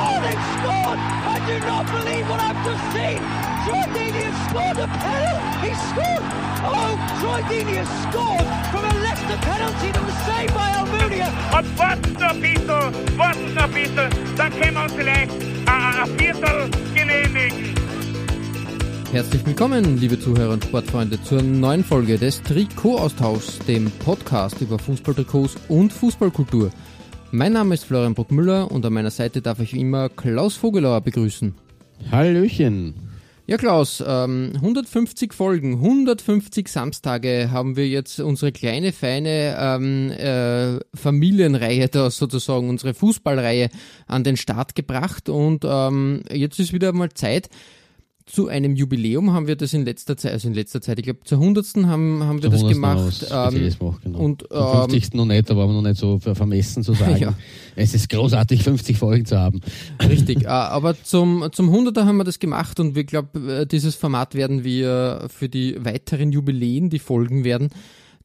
Oh, they've scored! I do not believe what I've just seen! Troy Deeney has scored a penalty! He scored! Oh, Troy Deeney has scored from a Leicester penalty that was saved by Almunia! Und warten noch ein bisschen, warten noch ein bisschen, dann können wir uns vielleicht ein Viertel genehmigen. Herzlich willkommen, liebe Zuhörer und Sportfreunde, zur neuen Folge des Trikot-Austauschs, dem Podcast über Fußballtrikots und Fußballkultur. Mein Name ist Florian Bruckmüller und an meiner Seite darf ich wie immer Klaus Vogelauer begrüßen. Hallöchen. Ja, Klaus, ähm, 150 Folgen, 150 Samstage haben wir jetzt unsere kleine, feine ähm, äh, Familienreihe da sozusagen, unsere Fußballreihe an den Start gebracht und ähm, jetzt ist wieder mal Zeit, zu einem Jubiläum haben wir das in letzter Zeit, also in letzter Zeit, ich glaube zur 100. haben, haben wir das gemacht. Ähm, gemacht genau. Und, ähm, Zum 50. noch nicht, da waren wir noch nicht so vermessen zu sagen. ja. Es ist großartig, 50 Folgen zu haben. Richtig, äh, aber zum, zum 100er haben wir das gemacht und wir glaube, dieses Format werden wir für die weiteren Jubiläen, die folgen werden,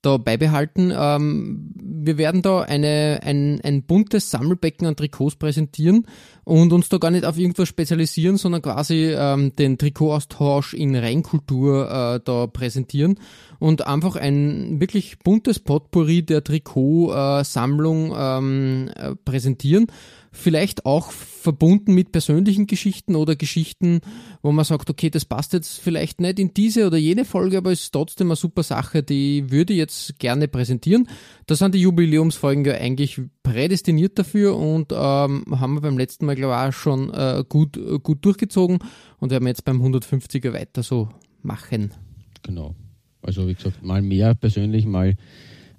da beibehalten. Ähm, wir werden da eine, ein, ein buntes Sammelbecken an Trikots präsentieren und uns da gar nicht auf irgendwas spezialisieren, sondern quasi ähm, den Trikotaustausch in Reinkultur äh, da präsentieren und einfach ein wirklich buntes Potpourri der Trikotsammlung ähm, äh, präsentieren vielleicht auch verbunden mit persönlichen Geschichten oder Geschichten, wo man sagt, okay, das passt jetzt vielleicht nicht in diese oder jene Folge, aber ist trotzdem eine super Sache, die würde ich jetzt gerne präsentieren. Da sind die Jubiläumsfolgen ja eigentlich prädestiniert dafür und ähm, haben wir beim letzten Mal, glaube ich, auch schon äh, gut, gut durchgezogen und werden jetzt beim 150er weiter so machen. Genau. Also wie gesagt, mal mehr persönlich, mal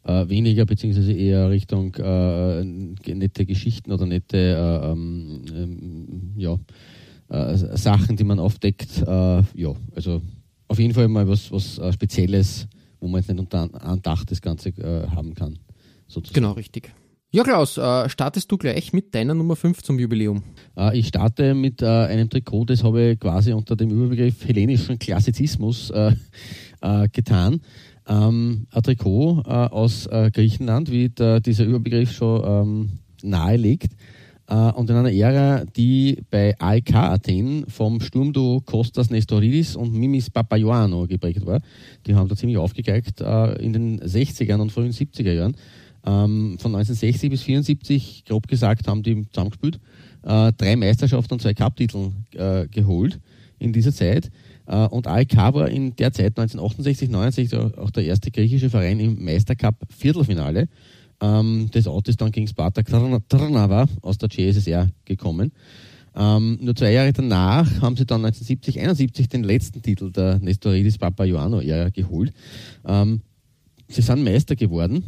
äh, weniger, beziehungsweise eher Richtung äh, nette Geschichten oder nette äh, ähm, ähm, ja, äh, Sachen, die man aufdeckt. Äh, ja, also auf jeden Fall mal was, was äh, Spezielles, wo man jetzt nicht unter einem Dach das Ganze haben kann. Sozusagen. Genau, richtig. Ja, Klaus, startest du gleich mit deiner Nummer 5 zum Jubiläum? ich starte mit einem Trikot, das habe ich quasi unter dem Überbegriff hellenischen Klassizismus getan ähm, ein Trikot äh, aus äh, Griechenland, wie der, dieser Überbegriff schon ähm, nahelegt. Äh, und in einer Ära, die bei AEK Athen vom Sturmduo Kostas Nestoridis und Mimis Papaioannou geprägt war. Die haben da ziemlich aufgegeigt äh, in den 60ern und frühen 70er Jahren. Ähm, von 1960 bis 74, grob gesagt, haben die zusammengespielt. Äh, drei Meisterschaften und zwei Cup-Titel äh, geholt in dieser Zeit. Äh, und AEK war in der Zeit 1968, 69 auch der erste griechische Verein im Meistercup Viertelfinale. Ähm, das Auto ist dann gegen Spartak Trnava aus der CSSR gekommen. Ähm, nur zwei Jahre danach haben sie dann 1970, 71 den letzten Titel der Nestoridis Papaioannou-Ära geholt. Ähm, sie sind Meister geworden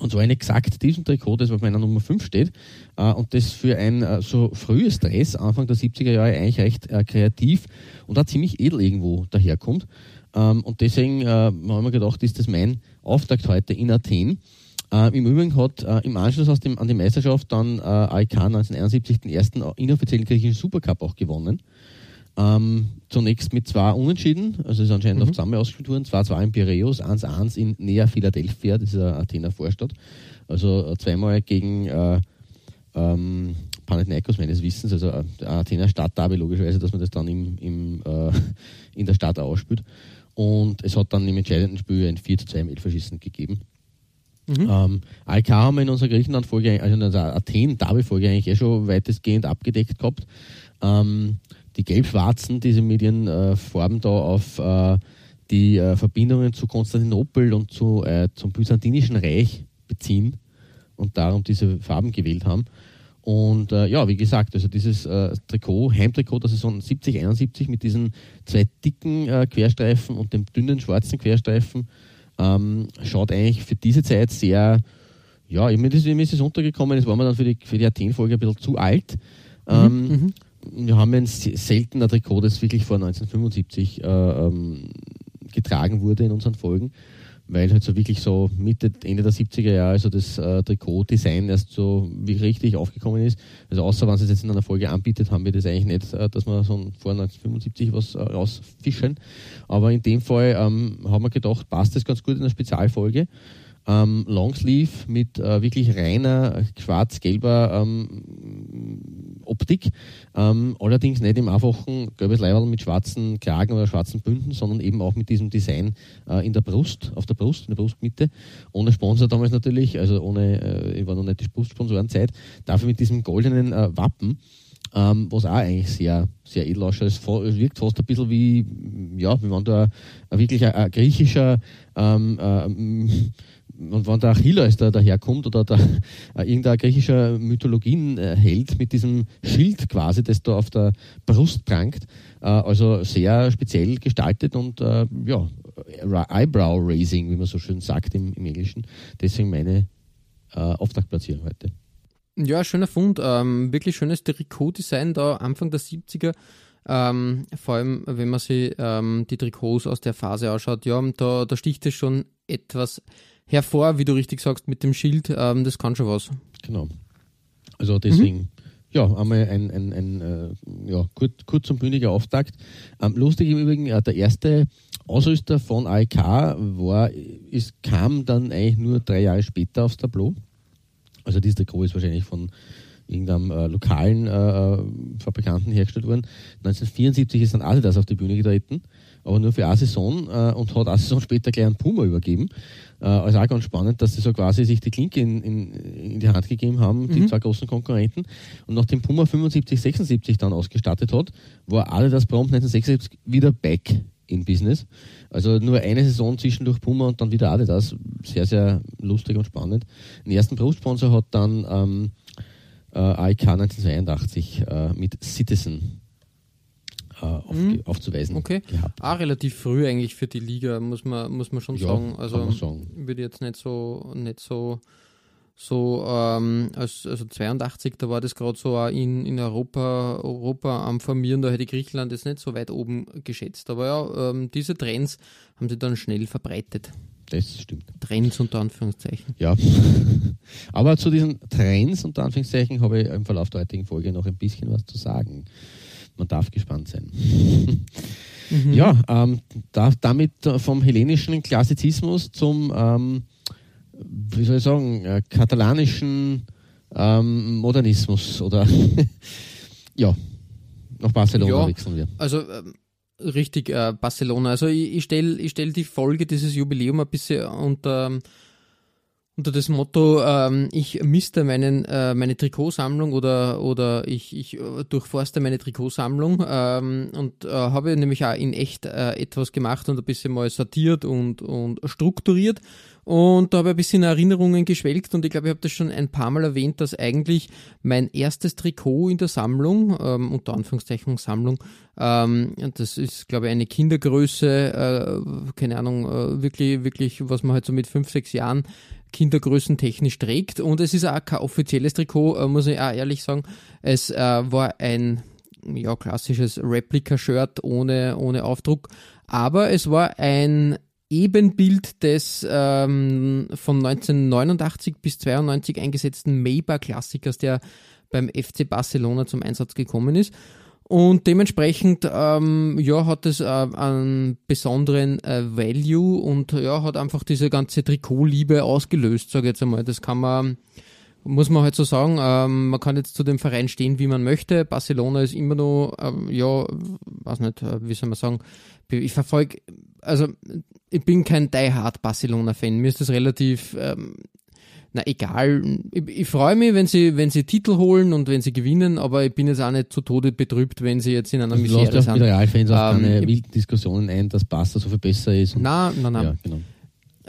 und zwar in exakt diesem Trikot, das auf meiner Nummer 5 steht. Äh, und das für ein äh, so frühes Dress, Anfang der 70er Jahre, eigentlich recht äh, kreativ und auch ziemlich edel irgendwo daherkommt. Ähm, und deswegen haben wir gedacht, ist das mein Auftakt heute in Athen. Im Übrigen hat im Anschluss aus dem, an die Meisterschaft dann AEK 1971 den ersten inoffiziellen griechischen Supercup auch gewonnen. Ähm, zunächst mit zwei Unentschieden, also es ist anscheinend mhm. auf zusammen ausgespielt worden, 2-2 in Piraeus, 1-1 in Nea Philadelphia, das ist eine Athener Vorstadt. Also äh, zweimal gegen äh, ähm, Panathinaikos meines Wissens, also äh, Athener Stadtderby logischerweise, dass man das dann im, im, äh, in der Stadt ausspielt. Und es hat dann im entscheidenden Spiel ein 4 2 im Elferschießen gegeben. Mhm. Ähm, ALK haben wir in unserer Griechenland-Folge, also in unserer Athen-Derby-Folge eigentlich eh schon weitestgehend abgedeckt gehabt. Ähm, die gelb-schwarzen, diese Medienfarben äh, da auf äh, die äh, Verbindungen zu Konstantinopel und zu, äh, zum Byzantinischen Reich beziehen und darum diese Farben gewählt haben. Und äh, ja, wie gesagt, also dieses äh, Trikot, Heimtrikot der Saison 70, 71 mit diesen zwei dicken äh, Querstreifen und dem dünnen schwarzen Querstreifen ähm, schaut eigentlich für diese Zeit sehr, ja, mir ist, es untergekommen, es war mir dann für die, für die Athen-Folge ein bisschen zu alt. Mhm, ähm, mhm wir haben ein seltener Trikot, das wirklich vor 1975 äh, ähm, getragen wurde in unseren Folgen, weil halt so wirklich so Mitte, Ende der 70er Jahre also das äh, Trikot-Design erst so richtig aufgekommen ist. Also außer wenn es jetzt in einer Folge anbietet, haben wir das eigentlich nicht, äh, dass wir so vor 1975 was äh, rausfischen. Aber in dem Fall ähm, haben wir gedacht, passt das ganz gut in einer Spezialfolge ähm, Longsleeve mit äh, wirklich reiner schwarz-gelber ähm, Optik. Ähm, allerdings nicht im einfachen gelbes Leiberl mit schwarzen Kragen oder schwarzen Bünden, sondern eben auch mit diesem Design äh, in der Brust, auf der Brust, in der Brustmitte. Ohne Sponsor damals natürlich, also ohne, äh, ich war noch nicht die Brustsponsorenzeit. Dafür mit diesem goldenen äh, Wappen. Ähm, was auch eigentlich sehr, sehr edel ausschaut. Es, wirkt fast ein bisschen wie, ja, wie wenn da wirklich ein, ein griechischer ähm, äh, und wenn der Achilles da daherkommt oder der, äh, irgendein griechischer Mythologienheld mit diesem Schild quasi, das da auf der Brust prangt, äh, also sehr speziell gestaltet und äh, ja, Eyebrow-Raising, wie man so schön sagt im, im Englischen. Deswegen meine äh, Auftaktplatzierung heute. Ja, schöner Fund. Ähm, wirklich schönes Trikot-Design da Anfang der 70er. Ähm, vor allem, wenn man sich ähm, die Trikots aus der Phase anschaut, ja, da, da sticht es schon etwas hervor, wie du richtig sagst, mit dem Schild. Ähm, das kann schon was. Genau. Also deswegen, mhm. ja, einmal ein, ein, ein äh, ja, kurz, kurz und bündiger Auftakt. Ähm, lustig im Übrigen, äh, der erste Ausrüster von AEK war, es kam dann eigentlich nur drei Jahre später aufs Tableau. Also dieses Trikot ist wahrscheinlich von irgendeinem äh, lokalen äh, äh Fabrikanten hergestellt worden. 1974 ist dann Adidas auf die Bühne getreten, aber nur für eine Saison äh, und hat eine Saison später gleich einen Puma übergeben. Äh, also auch ganz spannend, dass sie so quasi sich die Klinke in, in, in die Hand gegeben haben, die mhm. zwei großen Konkurrenten. Und nachdem Puma 75, 76 dann ausgestattet hat, war Adidas prompt 1976 wieder back in Business. Also nur eine Saison zwischendurch Puma und dann wieder Adidas. Sehr, sehr lustig und spannend. Den ersten Brustsponsor hat dann ähm, äh, AIK 1982 äh, mit Citizen auf, mhm. aufzuweisen okay. gehabt. Auch relativ früh eigentlich für die Liga, muss man, muss man schon ja, sagen. Also sagen. würde jetzt nicht so, nicht so, so ähm, als, also 82, da war das gerade so in, in Europa, Europa am Formieren, da hätte Griechenland jetzt nicht so weit oben geschätzt. Aber ja, ähm, diese Trends haben sie dann schnell verbreitet. Das stimmt. Trends unter Anführungszeichen. Ja. Aber zu diesen Trends unter Anführungszeichen habe ich im Verlauf der heutigen Folge noch ein bisschen was zu sagen. Man darf gespannt sein. Mhm. Ja, ähm, da, damit vom hellenischen Klassizismus zum, ähm, wie soll ich sagen, äh, katalanischen ähm, Modernismus oder ja, nach Barcelona ja, wechseln wir. Also ähm, richtig, äh, Barcelona. Also ich, ich stelle ich stell die Folge dieses Jubiläum ein bisschen unter unter das Motto, ähm, ich misste meinen, äh, meine Trikotsammlung oder, oder ich, ich äh, durchforste meine Trikotsammlung ähm, und äh, habe nämlich auch in echt äh, etwas gemacht und ein bisschen mal sortiert und, und strukturiert. Und da habe ich ein bisschen Erinnerungen geschwelgt und ich glaube, ich habe das schon ein paar Mal erwähnt, dass eigentlich mein erstes Trikot in der Sammlung, ähm, unter Anführungszeichen Sammlung, ähm, das ist, glaube ich, eine Kindergröße, äh, keine Ahnung, äh, wirklich, wirklich, was man halt so mit fünf, sechs Jahren Kindergrößen technisch trägt. Und es ist auch kein offizielles Trikot, äh, muss ich auch ehrlich sagen. Es äh, war ein ja, klassisches Replika-Shirt ohne, ohne Aufdruck. Aber es war ein Ebenbild des ähm, von 1989 bis 92 eingesetzten Maybach-Klassikers, der beim FC Barcelona zum Einsatz gekommen ist. Und dementsprechend ähm, ja, hat es äh, einen besonderen äh, Value und ja, hat einfach diese ganze Trikotliebe ausgelöst, sage ich jetzt einmal. Das kann man, muss man halt so sagen. Ähm, man kann jetzt zu dem Verein stehen, wie man möchte. Barcelona ist immer noch, ähm, ja, weiß nicht, äh, wie soll man sagen, ich verfolge, also ich bin kein Die Hard Barcelona-Fan. Mir ist das relativ ähm, na egal, ich, ich freue mich, wenn sie, wenn sie Titel holen und wenn sie gewinnen, aber ich bin jetzt auch nicht zu Tode betrübt, wenn sie jetzt in einer Misere sind. mit Realfans auch ähm, keine wilden Diskussionen ein, dass Barca so viel besser ist. Nein, nein, nein. Ja, genau.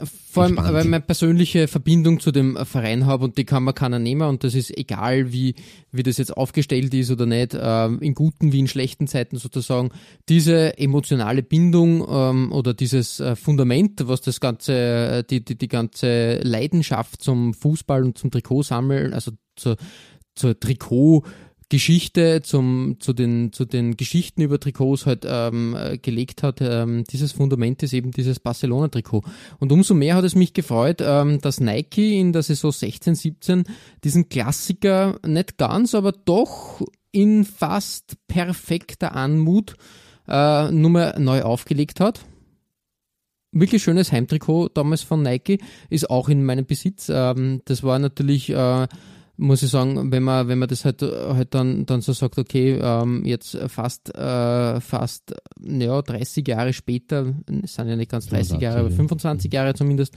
Vor allem, weil ich meine persönliche Verbindung zu dem Verein habe und die kann man keiner nehmen und das ist egal, wie, wie das jetzt aufgestellt ist oder nicht, äh, in guten wie in schlechten Zeiten sozusagen. Diese emotionale Bindung ähm, oder dieses äh, Fundament, was das ganze, äh, die, die, die ganze Leidenschaft zum Fußball und zum Trikotsammeln, also zur, zur Trikot Geschichte, zum, zu, den, zu den Geschichten über Trikots halt ähm, äh, gelegt hat. Ähm, dieses Fundament ist eben dieses Barcelona-Trikot. Und umso mehr hat es mich gefreut, ähm, dass Nike in der Saison 16, 17 diesen Klassiker nicht ganz, aber doch in fast perfekter Anmut äh, Nummer neu aufgelegt hat. Wirklich schönes Heimtrikot damals von Nike, ist auch in meinem Besitz. Ähm, das war natürlich äh, muss ich sagen, wenn man, wenn man das halt, halt dann, dann so sagt, okay, ähm, jetzt fast, äh, fast, ja, 30 Jahre später, es sind ja nicht ganz 30 Jahre, aber 25 Jahre zumindest,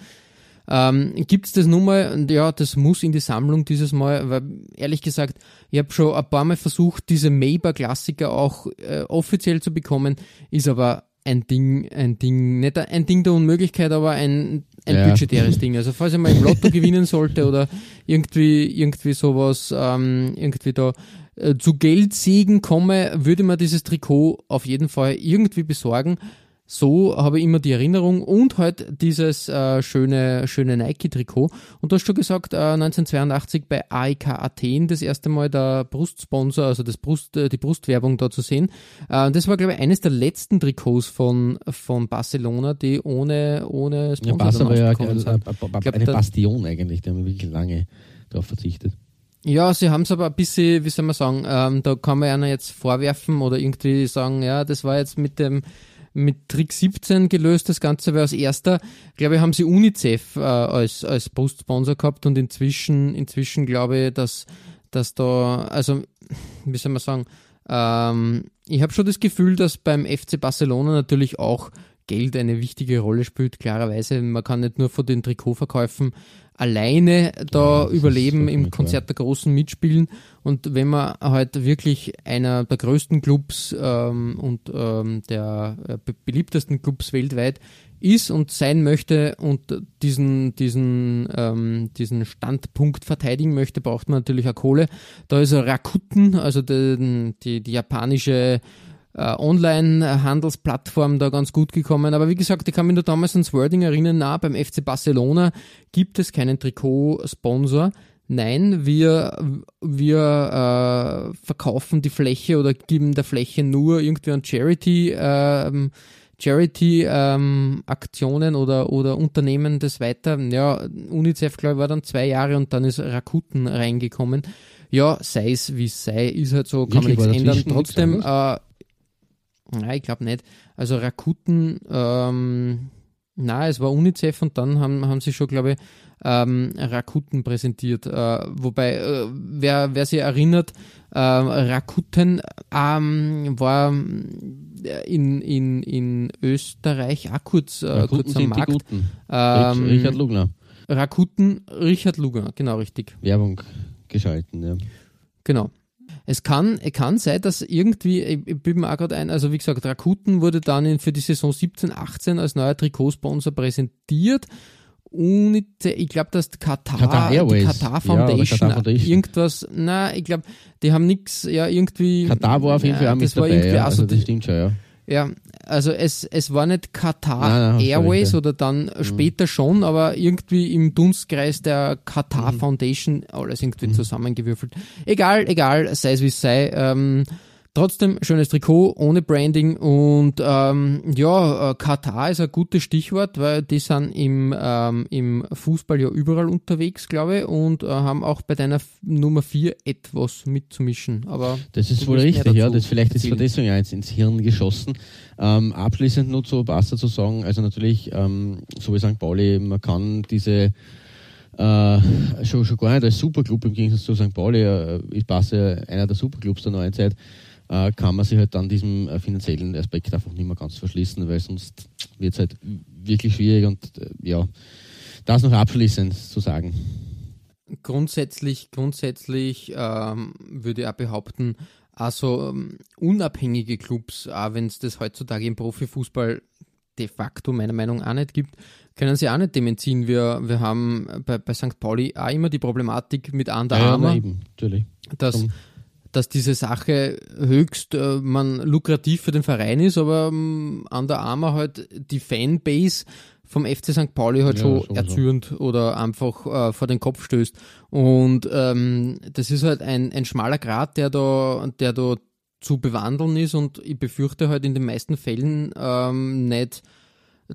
ähm, Gibt es das nun mal? Ja, das muss in die Sammlung dieses Mal, weil ehrlich gesagt, ich habe schon ein paar Mal versucht, diese Maber-Klassiker auch äh, offiziell zu bekommen, ist aber ein Ding, ein Ding, nicht ein Ding der Unmöglichkeit, aber ein, ein ja. budgetäres Ding. Also falls ich mal im Lotto gewinnen sollte oder irgendwie, irgendwie sowas, ähm, irgendwie da äh, zu Geldsegen komme, würde man dieses Trikot auf jeden Fall irgendwie besorgen so habe ich immer die Erinnerung und halt dieses äh, schöne, schöne Nike-Trikot. Und du hast schon gesagt, äh, 1982 bei AEK Athen das erste Mal der Brustsponsor, also das Brust, äh, die Brustwerbung da zu sehen. Äh, das war, glaube ich, eines der letzten Trikots von, von Barcelona, die ohne, ohne Sponsor ja, Barca war ja eine, glaub, eine Bastion eigentlich, die haben wirklich lange darauf verzichtet. Ja, sie haben es aber ein bisschen, wie soll man sagen, ähm, da kann man einer jetzt vorwerfen oder irgendwie sagen, ja, das war jetzt mit dem mit Trick 17 gelöst, das Ganze war als erster. Glaube ich, haben sie UNICEF äh, als, als Postsponsor gehabt und inzwischen, inzwischen glaube ich, dass, dass da, also, wie soll man sagen, ähm, ich habe schon das Gefühl, dass beim FC Barcelona natürlich auch Geld eine wichtige Rolle spielt, klarerweise. Man kann nicht nur von den Trikotverkäufen alleine da ja, überleben im Konzert der Großen mitspielen. Und wenn man halt wirklich einer der größten Clubs ähm, und ähm, der äh, beliebtesten Clubs weltweit ist und sein möchte und diesen, diesen, ähm, diesen Standpunkt verteidigen möchte, braucht man natürlich auch Kohle. Da ist Rakuten, also die, die, die japanische Online-Handelsplattform da ganz gut gekommen. Aber wie gesagt, ich kann mich nur damals ans Wording erinnern, na, beim FC Barcelona gibt es keinen Trikot-Sponsor. Nein, wir, wir äh, verkaufen die Fläche oder geben der Fläche nur irgendwie an Charity, ähm, Charity ähm, Aktionen oder, oder Unternehmen das weiter. Ja, UNICEF, glaube ich, war dann zwei Jahre und dann ist Rakuten reingekommen. Ja, sei es wie es sei, ist halt so, kann Wirklich, man nichts ändern. Trotzdem, äh, Nein, ich glaube nicht. Also Rakuten, ähm, na, es war UNICEF und dann haben, haben sie schon, glaube ich, ähm, Rakuten präsentiert. Äh, wobei, äh, wer, wer sich erinnert, äh, Rakuten ähm, war äh, in, in, in Österreich auch kurz, äh, kurz am Markt. Ähm, Richard Lugner. Rakuten, Richard Lugner, genau richtig. Werbung geschalten, ja. Genau. Es kann, es kann sein, dass irgendwie, ich bin mir auch gerade ein, also wie gesagt, Rakuten wurde dann für die Saison 17, 18 als neuer Trikotsponsor präsentiert. Und ich glaube, dass Katar, Katar Airways. Katar Foundation, ja, Katar Foundation, irgendwas, na, ich glaube, die haben nichts, ja, irgendwie. Katar war auf jeden Fall auch mit dabei, ja, also das stimmt schon, ja. Ja, also es, es war nicht Qatar nein, nein, Airways oder dann mhm. später schon, aber irgendwie im Dunstkreis der Qatar mhm. Foundation alles irgendwie mhm. zusammengewürfelt. Egal, egal, sei es wie es sei. Ähm, Trotzdem schönes Trikot ohne Branding und ähm, ja, äh, Katar ist ein gutes Stichwort, weil die sind im, ähm, im Fußball ja überall unterwegs, glaube ich, und äh, haben auch bei deiner Nummer 4 etwas mitzumischen. Aber das ist wohl richtig, ja, das vielleicht ist deswegen eins ins Hirn geschossen. Ähm, abschließend nur zu Barca zu sagen, also natürlich, ähm, so wie St. Pauli, man kann diese äh, schon, schon gar nicht als Superclub im Gegensatz zu St. Pauli, äh, ist Barca einer der Superclubs der neuen Zeit äh, kann man sich halt dann diesem äh, finanziellen Aspekt einfach nicht mehr ganz verschließen, weil sonst wird es halt wirklich schwierig und äh, ja, das noch abschließend zu sagen. Grundsätzlich, grundsätzlich ähm, würde ich auch behaupten, also ähm, unabhängige Clubs, auch wenn es das heutzutage im Profifußball de facto meiner Meinung nach auch nicht gibt, können sie auch nicht dem entziehen. Wir, wir haben bei, bei St. Pauli auch immer die Problematik mit Under ja, Armour, ja, eben, natürlich. dass, dass diese Sache höchst äh, man lukrativ für den Verein ist, aber ähm, an der Arme halt die Fanbase vom FC St. Pauli halt ja, schon sowieso. erzürnt oder einfach äh, vor den Kopf stößt. Und ähm, das ist halt ein, ein schmaler Grat, der da, der da zu bewandeln ist und ich befürchte halt in den meisten Fällen ähm, nicht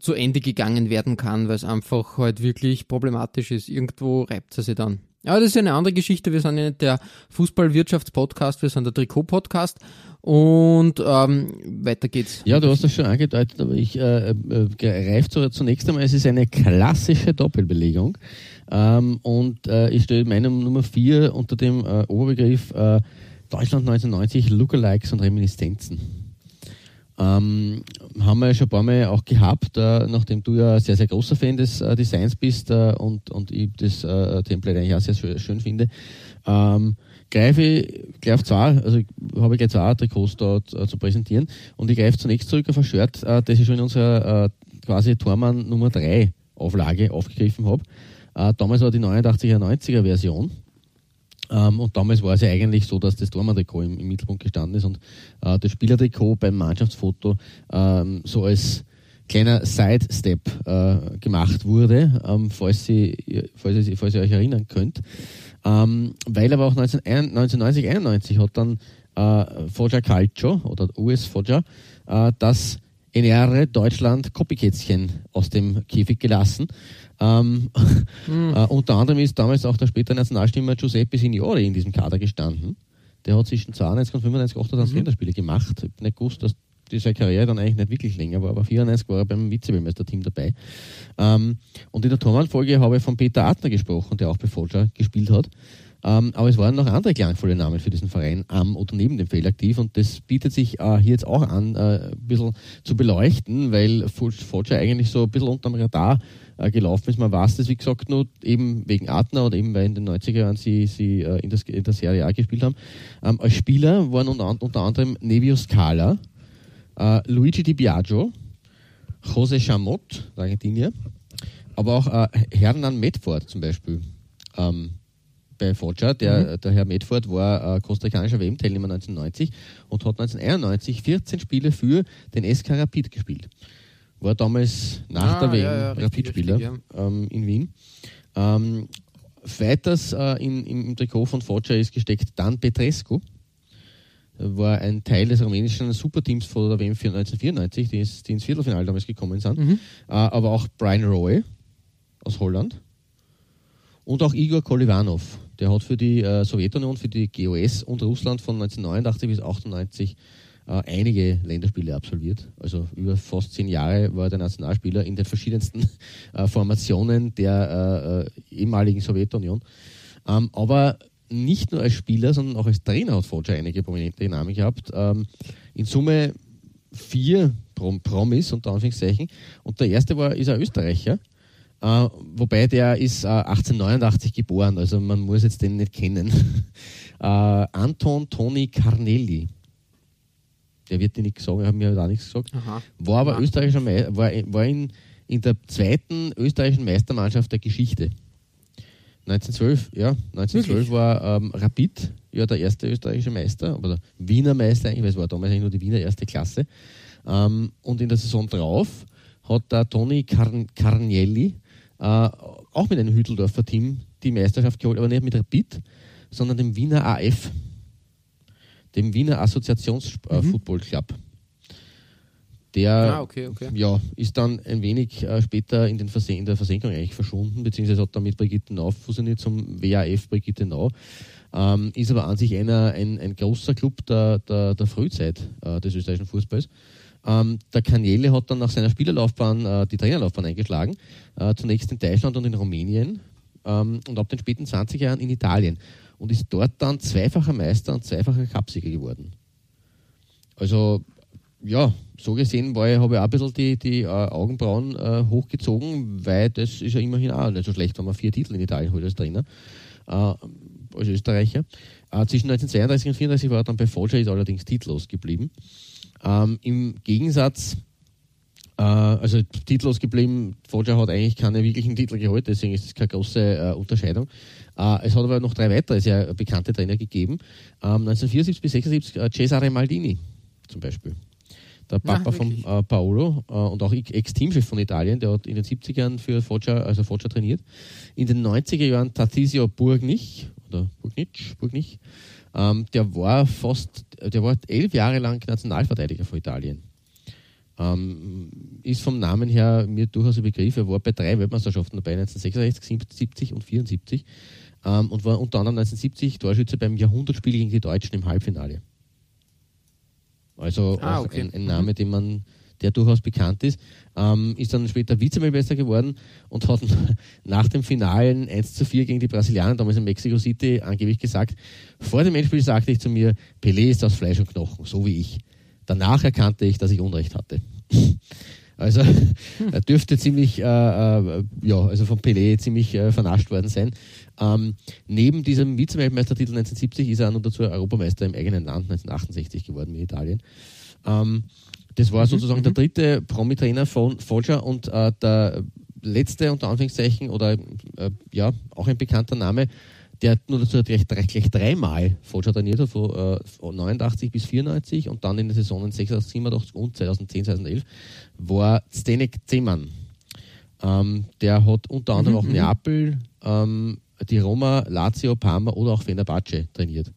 zu Ende gegangen werden kann, weil es einfach halt wirklich problematisch ist. Irgendwo reibt es sich dann. Ja, das ist eine andere Geschichte. Wir sind ja nicht der Fußballwirtschaftspodcast, wir sind der Trikot-Podcast und ähm, weiter geht's. Ja, du hast das schon angedeutet, aber ich äh, äh, greife zu, zunächst einmal, es ist eine klassische Doppelbelegung ähm, und äh, ich stelle meine Nummer 4 unter dem äh, Oberbegriff äh, Deutschland 1990 Lookalikes und Reminiszenzen. Ähm, haben wir ja schon ein paar Mal auch gehabt, äh, nachdem du ja sehr, sehr großer Fan des äh, Designs bist äh, und, und ich das äh, Template eigentlich auch sehr schön, schön finde. Ähm, greife ich gleich auf zwei, also habe ich gleich zwei Trikots dort äh, zu präsentieren und ich greife zunächst zurück auf ein Shirt, das ich schon in unserer quasi Tormann Nummer 3 Auflage aufgegriffen habe. Damals war die 89er, 90er Version ähm, und damals war es ja eigentlich so, dass das Dormantrikot im, im Mittelpunkt gestanden ist und äh, das Spielertrikot beim Mannschaftsfoto ähm, so als kleiner Sidestep äh, gemacht wurde, ähm, falls, Sie, falls, Sie, falls ihr euch erinnern könnt. Ähm, weil aber auch 19, 1990, 91 hat dann äh, Foggia Calcio oder US Foggia äh, das NR Deutschland Copykätzchen aus dem Käfig gelassen ähm, mhm. äh, unter anderem ist damals auch der spätere Nationalstürmer Giuseppe Signori in diesem Kader gestanden. Der hat zwischen 92 und 95 28 mhm. Länderspiele gemacht. Ich habe nicht gewusst, dass diese Karriere dann eigentlich nicht wirklich länger war, aber 94 war er beim Vize-Weltmeister-Team dabei. Ähm, und in der Tormann-Folge habe ich von Peter Adner gesprochen, der auch bei Folger gespielt hat. Ähm, aber es waren noch andere klangvolle Namen für diesen Verein am oder neben dem Feld aktiv und das bietet sich äh, hier jetzt auch an, äh, ein bisschen zu beleuchten, weil Folger eigentlich so ein bisschen unterm Radar äh, gelaufen ist. Man weiß das, wie gesagt, nur eben wegen Adner oder eben weil in den 90er Jahren sie, sie äh, in, das, in der Serie A gespielt haben. Ähm, als Spieler waren unter, unter anderem Nevio Scala, äh, Luigi Di Biagio, José Chamot, Argentinier, aber auch äh, Hernan Medford zum Beispiel. Ähm, bei Foggia. Der, mhm. der Herr Medford war äh, kostarikanischer WM-Teilnehmer 1990 und hat 1991 14 Spiele für den SK Rapid gespielt war damals nach ah, der WM ja, ja, Rapidspieler ja. ähm, in Wien. Ähm, weiters äh, in, im Trikot von Foggia ist gesteckt Dan Petrescu. War ein Teil des rumänischen Superteams von der WM 1994, die, ist, die ins Viertelfinale damals gekommen sind. Mhm. Äh, aber auch Brian Roy aus Holland. Und auch Igor Kolivanov. Der hat für die äh, Sowjetunion, für die GOS und Russland von 1989 bis 1998 äh, einige Länderspiele absolviert. Also über fast zehn Jahre war er der Nationalspieler in den verschiedensten äh, Formationen der äh, ehemaligen Sowjetunion. Ähm, aber nicht nur als Spieler, sondern auch als Trainer hat Foggia einige prominente Namen gehabt. Ähm, in Summe vier Prom Promis, unter Anführungszeichen. Und der erste war, ist ein Österreicher. Uh, wobei der ist uh, 1889 geboren, also man muss jetzt den nicht kennen. uh, Anton Toni Carnelli der wird dir nichts sagen, er hat mir auch nichts gesagt. Aha. War aber österreichischer Me war, war in, in der zweiten österreichischen Meistermannschaft der Geschichte. 1912, ja, 1912 Wirklich? war ähm, Rapid ja der erste österreichische Meister, oder Wiener Meister eigentlich, weil es war damals eigentlich nur die Wiener erste Klasse. Ähm, und in der Saison drauf hat der Toni Carn Carnielli äh, auch mit einem Hütteldorfer Team die Meisterschaft geholt, aber nicht mit Rapid, sondern dem Wiener AF dem Wiener Assoziationsfootball mhm. Club. Der ah, okay, okay. Ja, ist dann ein wenig äh, später in, den Versen in der Versenkung eigentlich verschwunden, beziehungsweise hat dann mit Brigitte Nau fusioniert zum WAF Brigitte Nau. Ähm, ist aber an sich einer, ein, ein großer Club der, der, der Frühzeit äh, des österreichischen Fußballs. Ähm, der Kanjele hat dann nach seiner Spielerlaufbahn äh, die Trainerlaufbahn eingeschlagen, äh, zunächst in Deutschland und in Rumänien ähm, und ab den späten 20er Jahren in Italien und ist dort dann zweifacher Meister und zweifacher Cupsieger geworden. Also, ja, so gesehen habe ich auch ein bisschen die, die äh, Augenbrauen äh, hochgezogen, weil das ist ja immerhin auch nicht so schlecht, wenn man vier Titel in Italien holt als Trainer, äh, als Österreicher. Äh, zwischen 1932 und 1934 war er dann bei Foggia, ist allerdings titellos geblieben. Ähm, Im Gegensatz Äh, also titellos geblieben. Foggia hat eigentlich keine wirklichen Titel geholt, deswegen ist es keine große äh, Unterscheidung. Äh, es hat aber noch drei weitere sehr bekannte Trainer gegeben. Ähm, 1974 bis 76 äh, Cesare Maldini zum Beispiel. Der Papa von äh, Paolo äh, und auch Ex-Teamchef von Italien, der hat in den 70ern für Foggia, also Foggia trainiert. In den 90er Jahren Tarcisio Burgnich oder Burgnich, Burgnich ähm, der war fast, der war elf Jahre lang Nationalverteidiger von Italien. Ähm, ist vom Namen her mir durchaus ein Begriff. Er war bei drei Weltmeisterschaften dabei, 1966, 70 und 74 ähm, und war unter anderem 1970 Torschütze beim Jahrhundertspiel gegen die Deutschen im Halbfinale. Also ah, okay. ein, ein, Name, mhm. den man, der durchaus bekannt ist. Ähm, ist dann später Vizemeister geworden und hat nach dem finalen 1 zu 4 gegen die Brasilianer, damals in Mexico City, angeblich gesagt, vor dem Endspiel sagte ich zu mir, Pelé ist aus Fleisch und Knochen, so wie ich. Danach erkannte ich, dass ich Unrecht hatte. Also er dürfte ziemlich, äh, äh, ja, also von Pelé ziemlich äh, vernascht worden sein. Ähm, neben diesem Vizeweltmeistertitel 1970 ist er noch dazu Europameister im eigenen Land 1968 geworden mit Italien. Ähm, das war mhm, sozusagen mhm. der dritte Promi-Trainer von Foggia und äh, der letzte unter Anführungszeichen oder äh, ja auch ein bekannter Name der nur dazu gleich, gleich dreimal Foggia trainiert hat, von, äh, von 89 bis 94 und dann in den Saisonen 86, 87 und 2010, 2011, war Zdenek Zeman. Ähm, der hat unter anderem mhm, auch mhm. Neapel, ähm, die Roma, Lazio, Parma oder auch Fenerbahce trainiert.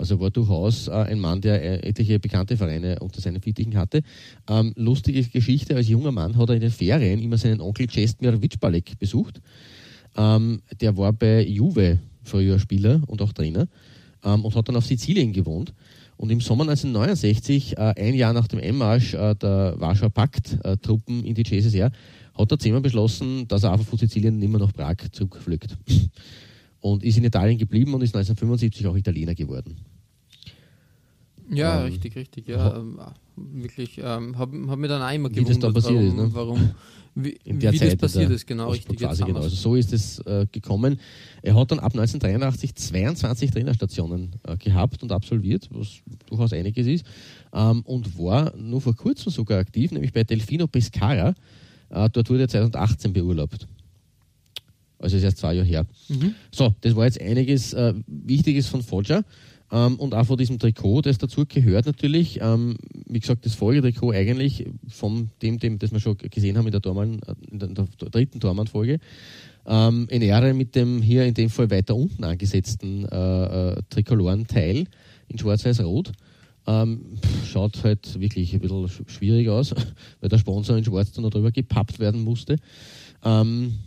Also war durchaus äh, ein Mann, der äh, etliche bekannte Vereine unter seinen Fittichen hatte. Ähm, lustige Geschichte, als junger Mann hat er in den Ferien immer seinen Onkel Cestmir Vicbalek besucht. Ähm, der war bei Juve früher Spieler und auch Trainer, ähm, und hat dann auf Sizilien gewohnt. Und im Sommer 1969, äh, ein Jahr nach dem Einmarsch äh, der Warschauer Pakt-Truppen in die CSSR, hat er zehnmal beschlossen, dass er einfach von Sizilien mehr nach Prag zurückflügt. und ist in Italien geblieben und ist 1975 auch Italiener geworden. Ja, ähm, richtig, richtig. Ja, ähm, wirklich. Ähm, Habe hab mir dann immer gewundert, wie das da passiert warum, ist. Ne? warum wie, in der wie Zeit, das passiert ist, genau, richtig. Quasi genau. Also so ist es äh, gekommen. Er hat dann ab 1983 22 Trainerstationen äh, gehabt und absolviert, was durchaus einiges ist, ähm, und war nur vor kurzem sogar aktiv, nämlich bei Delfino Pescara. Äh, dort wurde er 2018 beurlaubt. Also ist erst zwei Jahre her. Mhm. So, das war jetzt einiges äh, Wichtiges von Foggia. Ähm, und auch von diesem Trikot, das dazu gehört natürlich, ähm, wie gesagt, das Folgetrikot eigentlich von dem, dem, das wir schon gesehen haben in der, Tormann, in der, in der dritten Tormann-Folge, ähm, in Ehre mit dem hier in dem Fall weiter unten angesetzten äh, äh, Trikoloren-Teil in Schwarz-Weiß-Rot. Ähm, schaut halt wirklich ein bisschen schwierig aus, weil der Sponsor in Schwarz dann noch drüber gepappt werden musste. Ähm,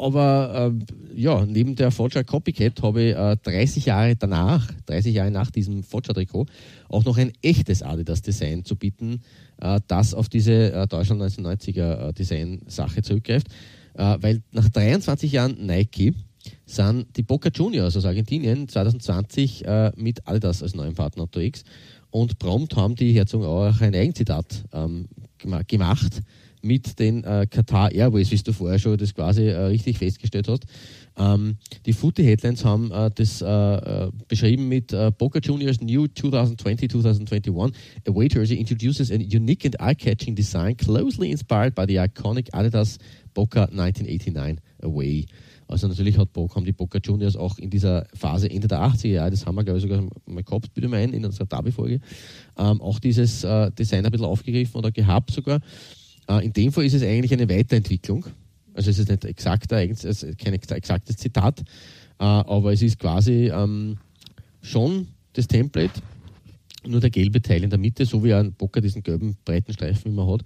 aber äh, ja, neben der Foggia Copycat habe ich äh, 30 Jahre danach, 30 Jahre nach diesem Foggia-Trikot, auch noch ein echtes Adidas-Design zu bieten, äh, das auf diese äh, Deutschland 1990er äh, Design-Sache zurückgreift. Äh, weil nach 23 Jahren Nike sind die Boca Juniors aus Argentinien 2020 mit Adidas als neuen Partner unterwegs und prompt haben die Herzog auch ein Eigenzitat ähm, gemacht mit den äh, Qatar Airways, wie du vorher schon das quasi äh, richtig festgestellt hast. Ähm, die Footy Headlines haben äh, das äh, äh, beschrieben mit äh, Boca Juniors New 2020-2021 Away Jersey introduces a unique and eye-catching design closely inspired by the iconic Adidas Boca 1989 Away. Also natürlich hat Boca, haben die Boca Juniors auch in dieser Phase Ende der 80er Jahre, das haben wir glaube ich sogar mal gehabt, bitte mal ein, in unserer Derby-Folge, ähm, auch dieses äh, Design ein bisschen aufgegriffen oder gehabt sogar. Äh, in dem Fall ist es eigentlich eine Weiterentwicklung. Also es ist nicht exakt, es kein exaktes Zitat, äh, aber es ist quasi ähm, schon das Template, nur der gelbe Teil in der Mitte, so wie ein Bocker diesen gelben breiten Streifen immer hat,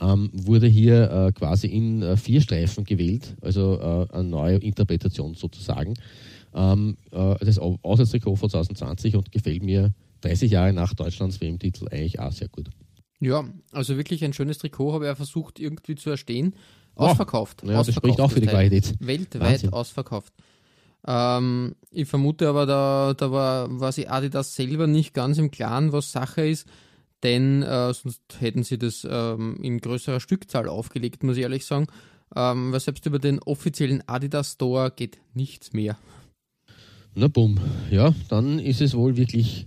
ähm, wurde hier äh, quasi in vier Streifen gewählt, also eine neue Interpretation sozusagen. Ähm, äh, das Auswärtstrikot von 2020 und gefällt mir 30 Jahre nach Deutschlands WM-Titel eigentlich auch sehr gut. Ja, also wirklich ein schönes Trikot habe er versucht irgendwie zu erstehen. Ausverkauft. Oh, ja, ausverkauft, das spricht auch für die Qualität. Weltweit Wahnsinn. ausverkauft. Ähm, ich vermute aber, da, da war, war sich Adidas selber nicht ganz im Klaren, was Sache ist, denn äh, sonst hätten sie das ähm, in größerer Stückzahl aufgelegt, muss ich ehrlich sagen. Ähm, weil selbst über den offiziellen Adidas Store geht nichts mehr. Na bumm, ja, dann ist es wohl wirklich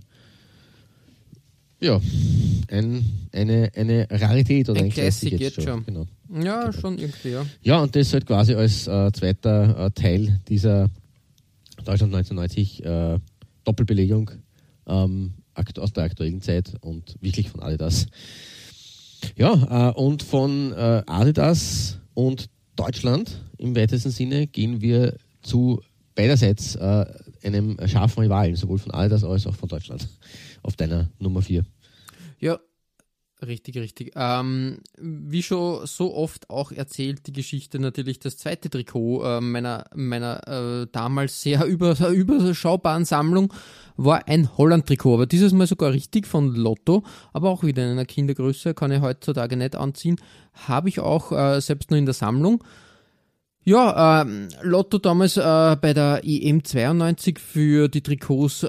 Ja, ein, eine, eine Rarität oder Ein ein, Classic Classic jetzt schon. Genau. Ja, schon irgendwie, ja. Ja, und das halt quasi als äh, zweiter äh, Teil dieser Deutschland 1990 äh, Doppelbelegung ähm, aus der aktuellen Zeit und wirklich von Adidas. Ja, äh, und von äh, Adidas und Deutschland im weitesten Sinne gehen wir zu beiderseits äh, einem scharfen Rivalen, sowohl von Adidas als auch von Deutschland, auf deiner Nummer 4. Ja, richtig, richtig. Ähm, wie schon so oft auch erzählt, die Geschichte natürlich das zweite Trikot äh, meiner, meiner äh, damals sehr über, überschaubaren Sammlung war ein Holland-Trikot, aber dieses Mal sogar richtig von Lotto, aber auch wieder in einer Kindergröße, kann ich heutzutage nicht anziehen, habe ich auch äh, selbst nur in der Sammlung. Ja, ähm, Lotto damals äh, bei der EM 92 für die Trikots äh,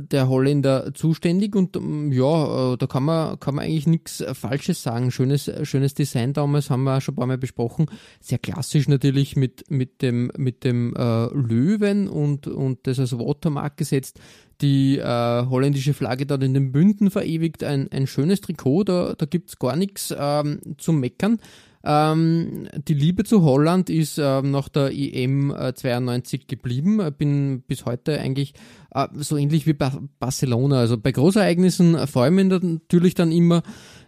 der Holländer zuständig und ähm, ja, äh, da kann man, kann man eigentlich nichts Falsches sagen. Schönes, schönes Design damals haben wir schon ein paar Mal besprochen. Sehr klassisch natürlich mit, mit dem, mit dem äh, Löwen und, und das als Watermark gesetzt. Die äh, holländische Flagge dort in den Bünden verewigt. Ein, ein schönes Trikot, da, da gibt's gar nichts ähm, zum Meckern. Ähm, die Liebe zu Holland ist ähm, nach der EM äh, 92 geblieben. Bin bis heute eigentlich äh, so ähnlich wie ba Barcelona. Also bei Großereignissen äh, freue ich mich natürlich dann immer,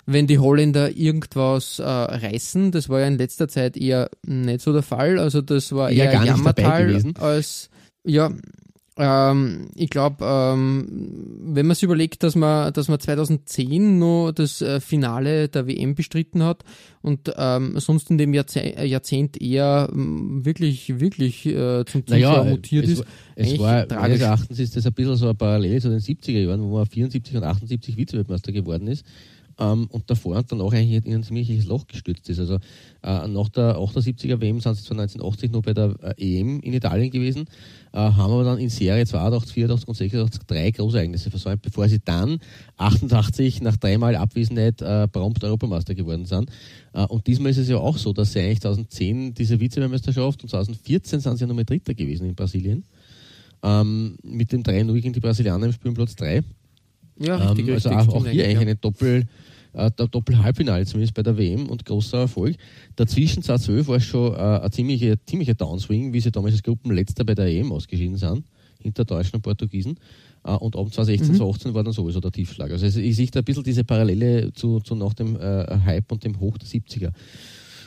wenn die Holländer irgendwas äh, reißen. Das war ja in letzter Zeit eher nicht so der Fall. Also das war Eher dabei Jammertal gewesen. als ja. Ähm, ich glaube, ähm, wenn man sich überlegt, dass man, dass man 2010 nur das äh, Finale der WM bestritten hat und ähm, sonst in dem Jahrzeh Jahrzehnt eher ähm, wirklich, wirklich äh, zum Zuschauer Naja, mutiert es, ist. es war, tragisch. meines Erachtens ist das ein bisschen so eine Parallele zu den 70er Jahren, wo man 74 und 78 Vizeweltmeister geworden ist. Ähm, und davor und danach eigentlich in ein ziemliches Loch gestürzt ist. Also äh, nach der 78er WM sind sie zwar 1980 noch bei der äh, EM in Italien gewesen, äh, haben aber dann in Serie 82, 84 und 86 drei Großereignisse versäumt, bevor sie dann 88 nach dreimal Abwesenheit äh, prompt Europameister geworden sind. Äh, und diesmal ist es ja auch so, dass sie eigentlich 2010 diese Vizemeisterschaft und 2014 sind sie ja noch mal Dritter gewesen in Brasilien. Ähm, mit dem 3-0 gegen die Brasilianer im Spielplatz 3. Ja, richtig, Ähm, also richtig. auch, auch hier eigentlich ja. eine Doppel, äh, Doppel-Halbfinale, zumindest bei der WM und großer Erfolg. Dazwischen 2012 war es schon äh, ein ziemlicher, ziemlicher Downswing, wie sie damals als Gruppenletzter bei der EM ausgeschieden sind, hinter Deutschen und Portugiesen. Äh, und ab 2016, Mhm. 2018 war dann sowieso der Tiefschlag. Also ich sehe da ein bisschen diese Parallele zu, zu nach dem äh, Hype und dem Hoch der 70er.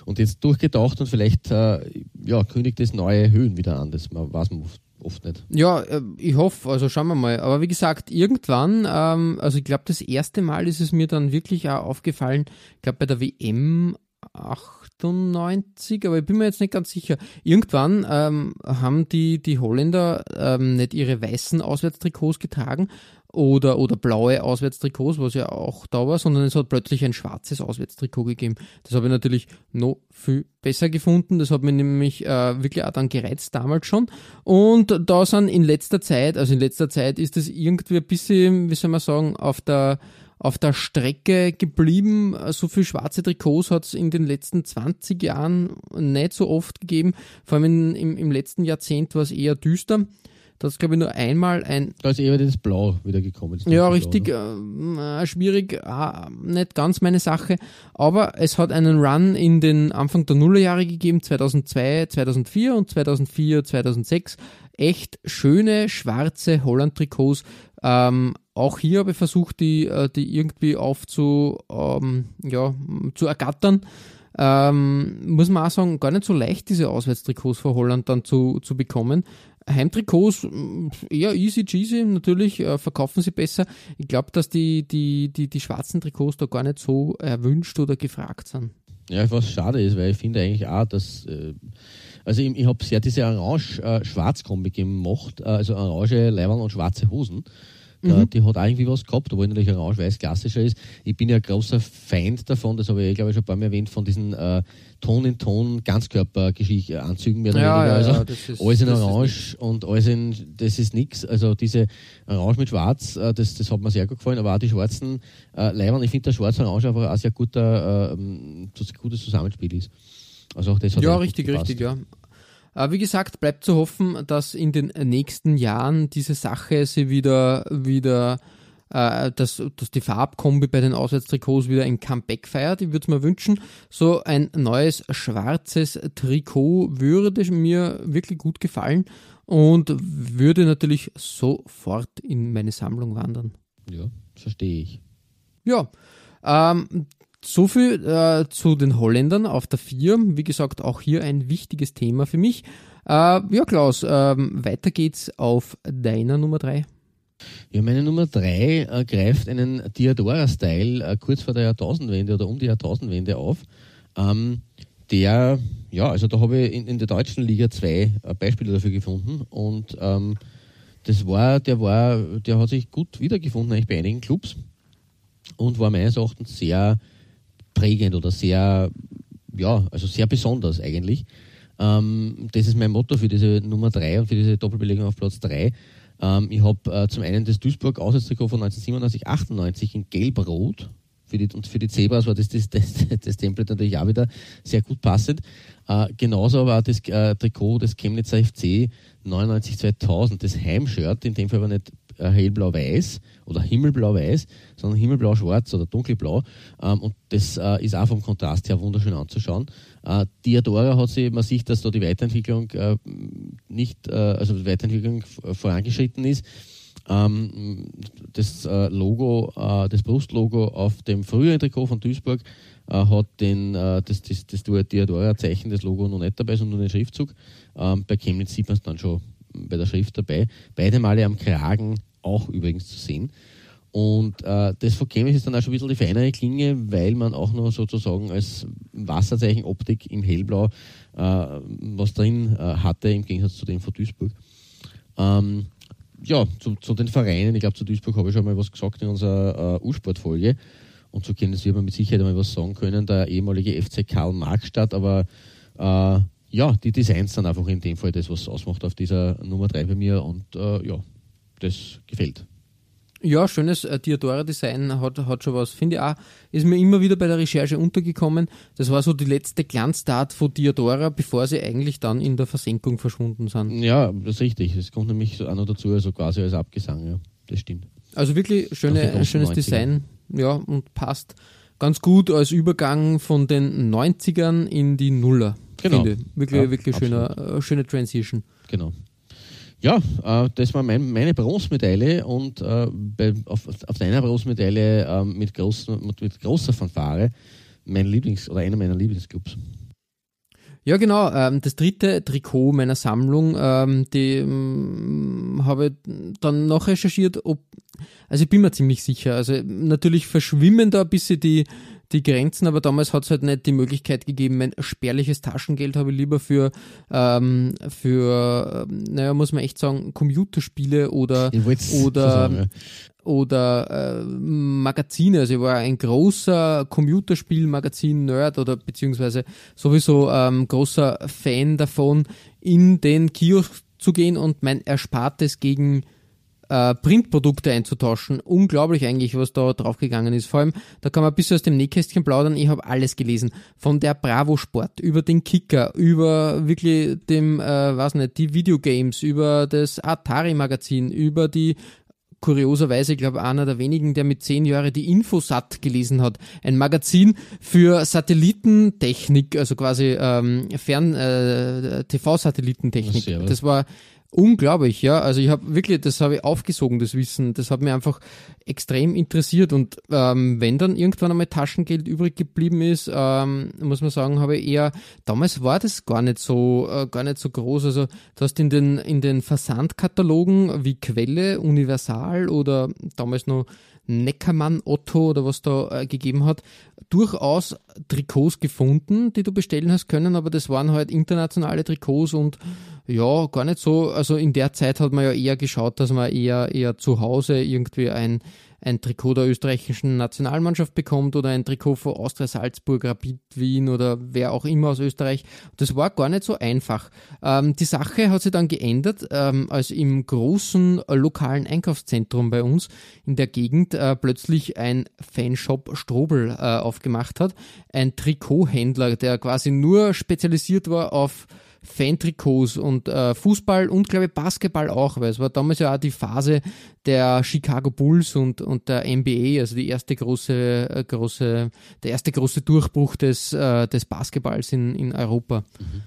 Und jetzt durchgetaucht und vielleicht äh, ja, kündigt es neue Höhen wieder an. Das man- weiß man oft, nicht. Ja, äh, ich hoffe, also schauen wir mal. Aber wie gesagt, irgendwann, ähm, also ich glaube, das erste Mal ist es mir dann wirklich auch aufgefallen, ich glaube bei der WM 98, aber ich bin mir jetzt nicht ganz sicher. Irgendwann ähm, haben die, die Holländer ähm, nicht ihre weißen Auswärtstrikots getragen oder, oder blaue Auswärtstrikots, was ja auch da war, sondern es hat plötzlich ein schwarzes Auswärtstrikot gegeben. Das habe ich natürlich noch viel besser gefunden. Das hat mich nämlich äh, wirklich auch dann gereizt damals schon. Und da sind in letzter Zeit, also in letzter Zeit ist es irgendwie ein bisschen, wie soll man sagen, auf der auf der Strecke geblieben. So viel schwarze Trikots hat es in den letzten 20 Jahren nicht so oft gegeben. Vor allem in, im, im letzten Jahrzehnt war es eher düster. Da ist, glaube ich, nur einmal ein Da ist eher das Blau wieder gekommen. das ja, richtig Blau, ne? äh, schwierig, äh, nicht ganz meine Sache, aber es hat einen Run in den Anfang der Nullerjahre gegeben, 2002, 2004 und 2004, 2006. Echt schöne schwarze Holland-Trikots. Ähm, auch hier habe ich versucht, die, äh, die irgendwie aufzu, ähm, ja, zu ergattern. Ähm, muss man auch sagen, gar nicht so leicht, diese Auswärtstrikots für Holland dann zu, zu bekommen. Heimtrikots mh, eher easy cheesy, natürlich äh, verkaufen sie besser. Ich glaube, dass die, die, die, die schwarzen Trikots da gar nicht so erwünscht oder gefragt sind. Ja, was schade ist, weil ich finde eigentlich auch, dass, äh, also ich, ich habe sehr diese Orange-Schwarz-Kombi gemacht, äh, also orange Leibern und schwarze Hosen. Da, Die hat auch irgendwie was gehabt, obwohl natürlich orange-weiß klassischer ist. Ich bin ja ein großer Feind davon, das habe ich, glaube ich, schon ein paar Mal erwähnt, von diesen äh, Ton-in-Ton Ganzkörper-Anzügen mehr oder Ja, ja, also ja, ist- alles in Orange und alles in, das ist nix. Also diese Orange mit Schwarz, äh, das, das hat mir sehr gut gefallen, aber auch die schwarzen äh, Leibern, ich finde der schwarze-orange einfach auch ein sehr guter, äh, ähm, gutes Zusammenspiel ist. Also auch das hat Ja, richtig, richtig, ja. Wie gesagt, bleibt zu hoffen, dass in den nächsten Jahren diese Sache sie wieder, wieder äh, dass, dass die Farbkombi bei den Auswärtstrikots wieder ein Comeback feiert. Ich würde es mir wünschen, so ein neues schwarzes Trikot würde mir wirklich gut gefallen und würde natürlich sofort in meine Sammlung wandern. Ja, verstehe ich. Ja, ähm, so viel äh, zu den Holländern auf der 4. Wie gesagt, auch hier ein wichtiges Thema für mich. Äh, ja, Klaus, ähm, weiter geht's auf deiner Nummer 3. Ja, meine Nummer 3 äh, greift einen Diadora-Style äh, kurz vor der Jahrtausendwende oder um die Jahrtausendwende auf. Ähm, der, ja, also da habe ich in, in, der deutschen Liga zwei äh, Beispiele dafür gefunden und ähm, das war, der war, der hat sich gut wiedergefunden eigentlich bei einigen Clubs und war meines Erachtens sehr prägend oder sehr, ja, also sehr besonders eigentlich. Ähm, das ist mein Motto für diese Nummer 3 und für diese Doppelbelegung auf Platz 3. Ähm, ich habe äh, zum einen das Duisburg Auswärtstrikot von 1997, 98 in gelb-rot. Für die, und für die Zebras war das, das, das, das Template natürlich auch wieder sehr gut passend. Äh, genauso auch das äh, Trikot des Chemnitzer FC 99-2000, das Heimshirt, in dem Fall aber nicht hellblau-weiß oder himmelblau-weiß, sondern himmelblau-schwarz oder dunkelblau. Ähm, und das äh, ist auch vom Kontrast her wunderschön anzuschauen. Äh, Diadora hat sich, man sieht, dass da die Weiterentwicklung äh, nicht, äh, also die Weiterentwicklung vorangeschritten ist. Ähm, das äh, Logo, äh, das Brustlogo auf dem früheren Trikot von Duisburg hat den, das, das, das Diadora-Zeichen, das Logo noch nicht dabei, sondern den Schriftzug. Ähm, bei Chemnitz sieht man es dann schon bei der Schrift dabei. Beide Male am Kragen auch übrigens zu sehen. Und äh, das von Chemnitz ist dann auch schon ein bisschen die feinere Klinge, weil man auch noch sozusagen als Wasserzeichen Optik im Hellblau äh, was drin äh, hatte, im Gegensatz zu dem von Duisburg. Ähm, ja, zu, zu, den Vereinen, ich glaube zu Duisburg habe ich schon mal was gesagt in unserer äh, U-Sport-Folge. Und zu Chemnitz wird man mit Sicherheit einmal was sagen können, der ehemalige FC Karl Marxstadt, aber äh, ja, die Designs sind einfach in dem Fall das, was ausmacht auf dieser Nummer 3 bei mir und äh, ja, das gefällt. Ja, schönes äh, Diadora-Design hat, hat schon was. Finde ich auch, ist mir immer wieder bei der Recherche untergekommen. Das war so die letzte Glanztat von Diadora, bevor sie eigentlich dann in der Versenkung verschwunden sind. Ja, das ist richtig. Es kommt nämlich auch noch dazu, also quasi als Abgesang, ja. Das stimmt. Also wirklich schöne, schönes 90er. Design, ja, und passt ganz gut als Übergang von den 90ern in die Nuller. Genau. Finde. Wirklich, ja, wirklich schöner, äh, schöne Transition. Genau. Ja, äh, das war mein, meine Bronzemedaille und äh, bei, auf, auf deiner Bronzemedaille äh, mit, großen, mit, großer Fanfare mein Lieblings- oder einer meiner Lieblingsclubs. Ja, genau. Ähm, das dritte Trikot meiner Sammlung, ähm, die ähm, habe ich dann noch recherchiert, ob, also ich bin mir ziemlich sicher, also natürlich verschwimmen da ein bisschen die, die Grenzen, aber damals hat es halt nicht die Möglichkeit gegeben, mein spärliches Taschengeld habe ich lieber für, ähm, für, ähm, naja, muss man echt sagen, Computerspiele oder, oder, sagen, ja. oder äh, Magazine. Also ich war ein großer Computerspiel-Magazin-Nerd oder beziehungsweise sowieso ähm, großer Fan davon, in den Kiosk zu gehen und mein Erspartes gegen äh, Printprodukte einzutauschen. Unglaublich eigentlich, was da draufgegangen ist. Vor allem, da kann man ein bisschen aus dem Nähkästchen plaudern. Ich habe alles gelesen. Von der Bravo Sport, über den Kicker, über wirklich dem, äh, was nicht, die Videogames, über das Atari Magazin, über die kurioserweise, ich glaube, einer der wenigen, der mit zehn Jahren die Infosat gelesen hat. Ein Magazin für Satellitentechnik, also quasi ähm, Fern äh, TV-Satellitentechnik. Das war Unglaublich, ja. Also ich habe wirklich, das habe ich aufgesogen, das Wissen. Das hat mir einfach extrem interessiert. Und ähm, wenn dann irgendwann einmal Taschengeld übrig geblieben ist, ähm, muss man sagen, habe ich eher, damals war das gar nicht so, äh, gar nicht so groß. Also du hast in den, in den Versandkatalogen wie Quelle, Universal oder damals noch Neckermann Otto oder was da äh, gegeben hat, durchaus Trikots gefunden, die du bestellen hast können, aber das waren halt internationale Trikots und ja, gar nicht so. Also in der Zeit hat man ja eher geschaut, dass man eher, eher zu Hause irgendwie ein, ein Trikot der österreichischen Nationalmannschaft bekommt oder ein Trikot von Austria Salzburg, Rapid Wien oder wer auch immer aus Österreich. Das war gar nicht so einfach. Ähm, die Sache hat sich dann geändert, ähm, als im großen äh, lokalen Einkaufszentrum bei uns in der Gegend äh, plötzlich ein Fanshop Strobel äh, aufgemacht hat. Ein Trikothändler, der quasi nur spezialisiert war auf Fan-Trikots und äh, Fußball und glaube ich Basketball auch, weil es war damals ja auch die Phase der Chicago Bulls und, und der NBA, also die erste große, äh, große, der erste große Durchbruch des, äh, des Basketballs in, in Europa. Mhm.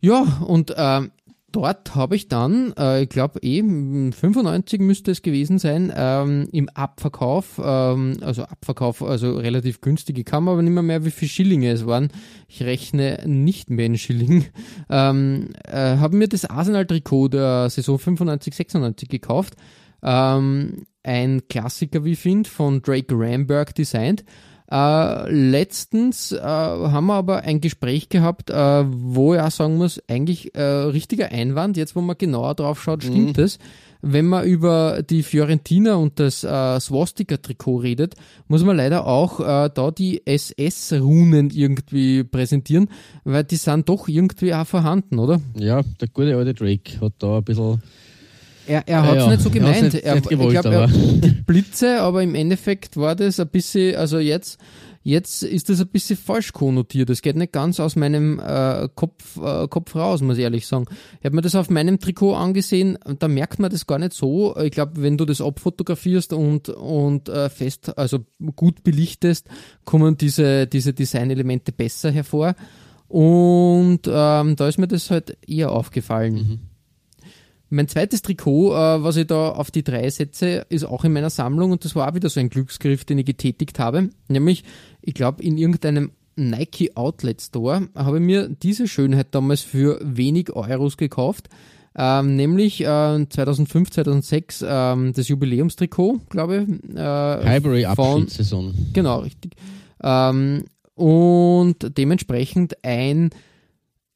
Ja, und äh, dort habe ich dann, äh, ich glaube eben 95 müsste es gewesen sein, ähm, im Abverkauf, ähm, also Abverkauf, also relativ günstig, ich kann aber nicht mehr, mehr wie viele Schillinge es waren, ich rechne nicht mehr in Schilling, ähm, äh, haben mir das Arsenal-Trikot der Saison 95, 96 gekauft, ähm, ein Klassiker, wie ich finde, von Drake Ramberg designt, äh, letztens äh, haben wir aber ein Gespräch gehabt, äh, wo ich auch sagen muss, eigentlich äh, richtiger Einwand, jetzt wo man genauer drauf schaut, stimmt mhm. es. Wenn man über die Fiorentina und das äh, Swastika-Trikot redet, muss man leider auch äh, da die SS-Runen irgendwie präsentieren, weil die sind doch irgendwie auch vorhanden, oder? Ja, der gute alte Drake hat da ein bisschen er, er hat es ja, nicht so gemeint. Nicht, er, nicht gewollt, ich glaube, die Blitze, aber im Endeffekt war das ein bisschen, also jetzt, jetzt ist das ein bisschen falsch konnotiert. Das geht nicht ganz aus meinem äh, Kopf, äh, Kopf raus, muss ich ehrlich sagen. Ich habe mir das auf meinem Trikot angesehen, da merkt man das gar nicht so. Ich glaube, wenn du das abfotografierst und, und äh, fest, also gut belichtest, kommen diese, diese Designelemente besser hervor. Und ähm, da ist mir das halt eher aufgefallen. Mhm. Mein zweites Trikot, äh, was ich da auf die drei setze, ist auch in meiner Sammlung und das war auch wieder so ein Glücksgriff, den ich getätigt habe. Nämlich, ich glaube, in irgendeinem Nike Outlet Store habe ich mir diese Schönheit damals für wenig Euros gekauft. Ähm, nämlich äh, 2005, 2006 ähm, das Jubiläumstrikot, glaube ich. Äh, Highbury Abschiedssaison. Genau, richtig. Ähm, und dementsprechend ein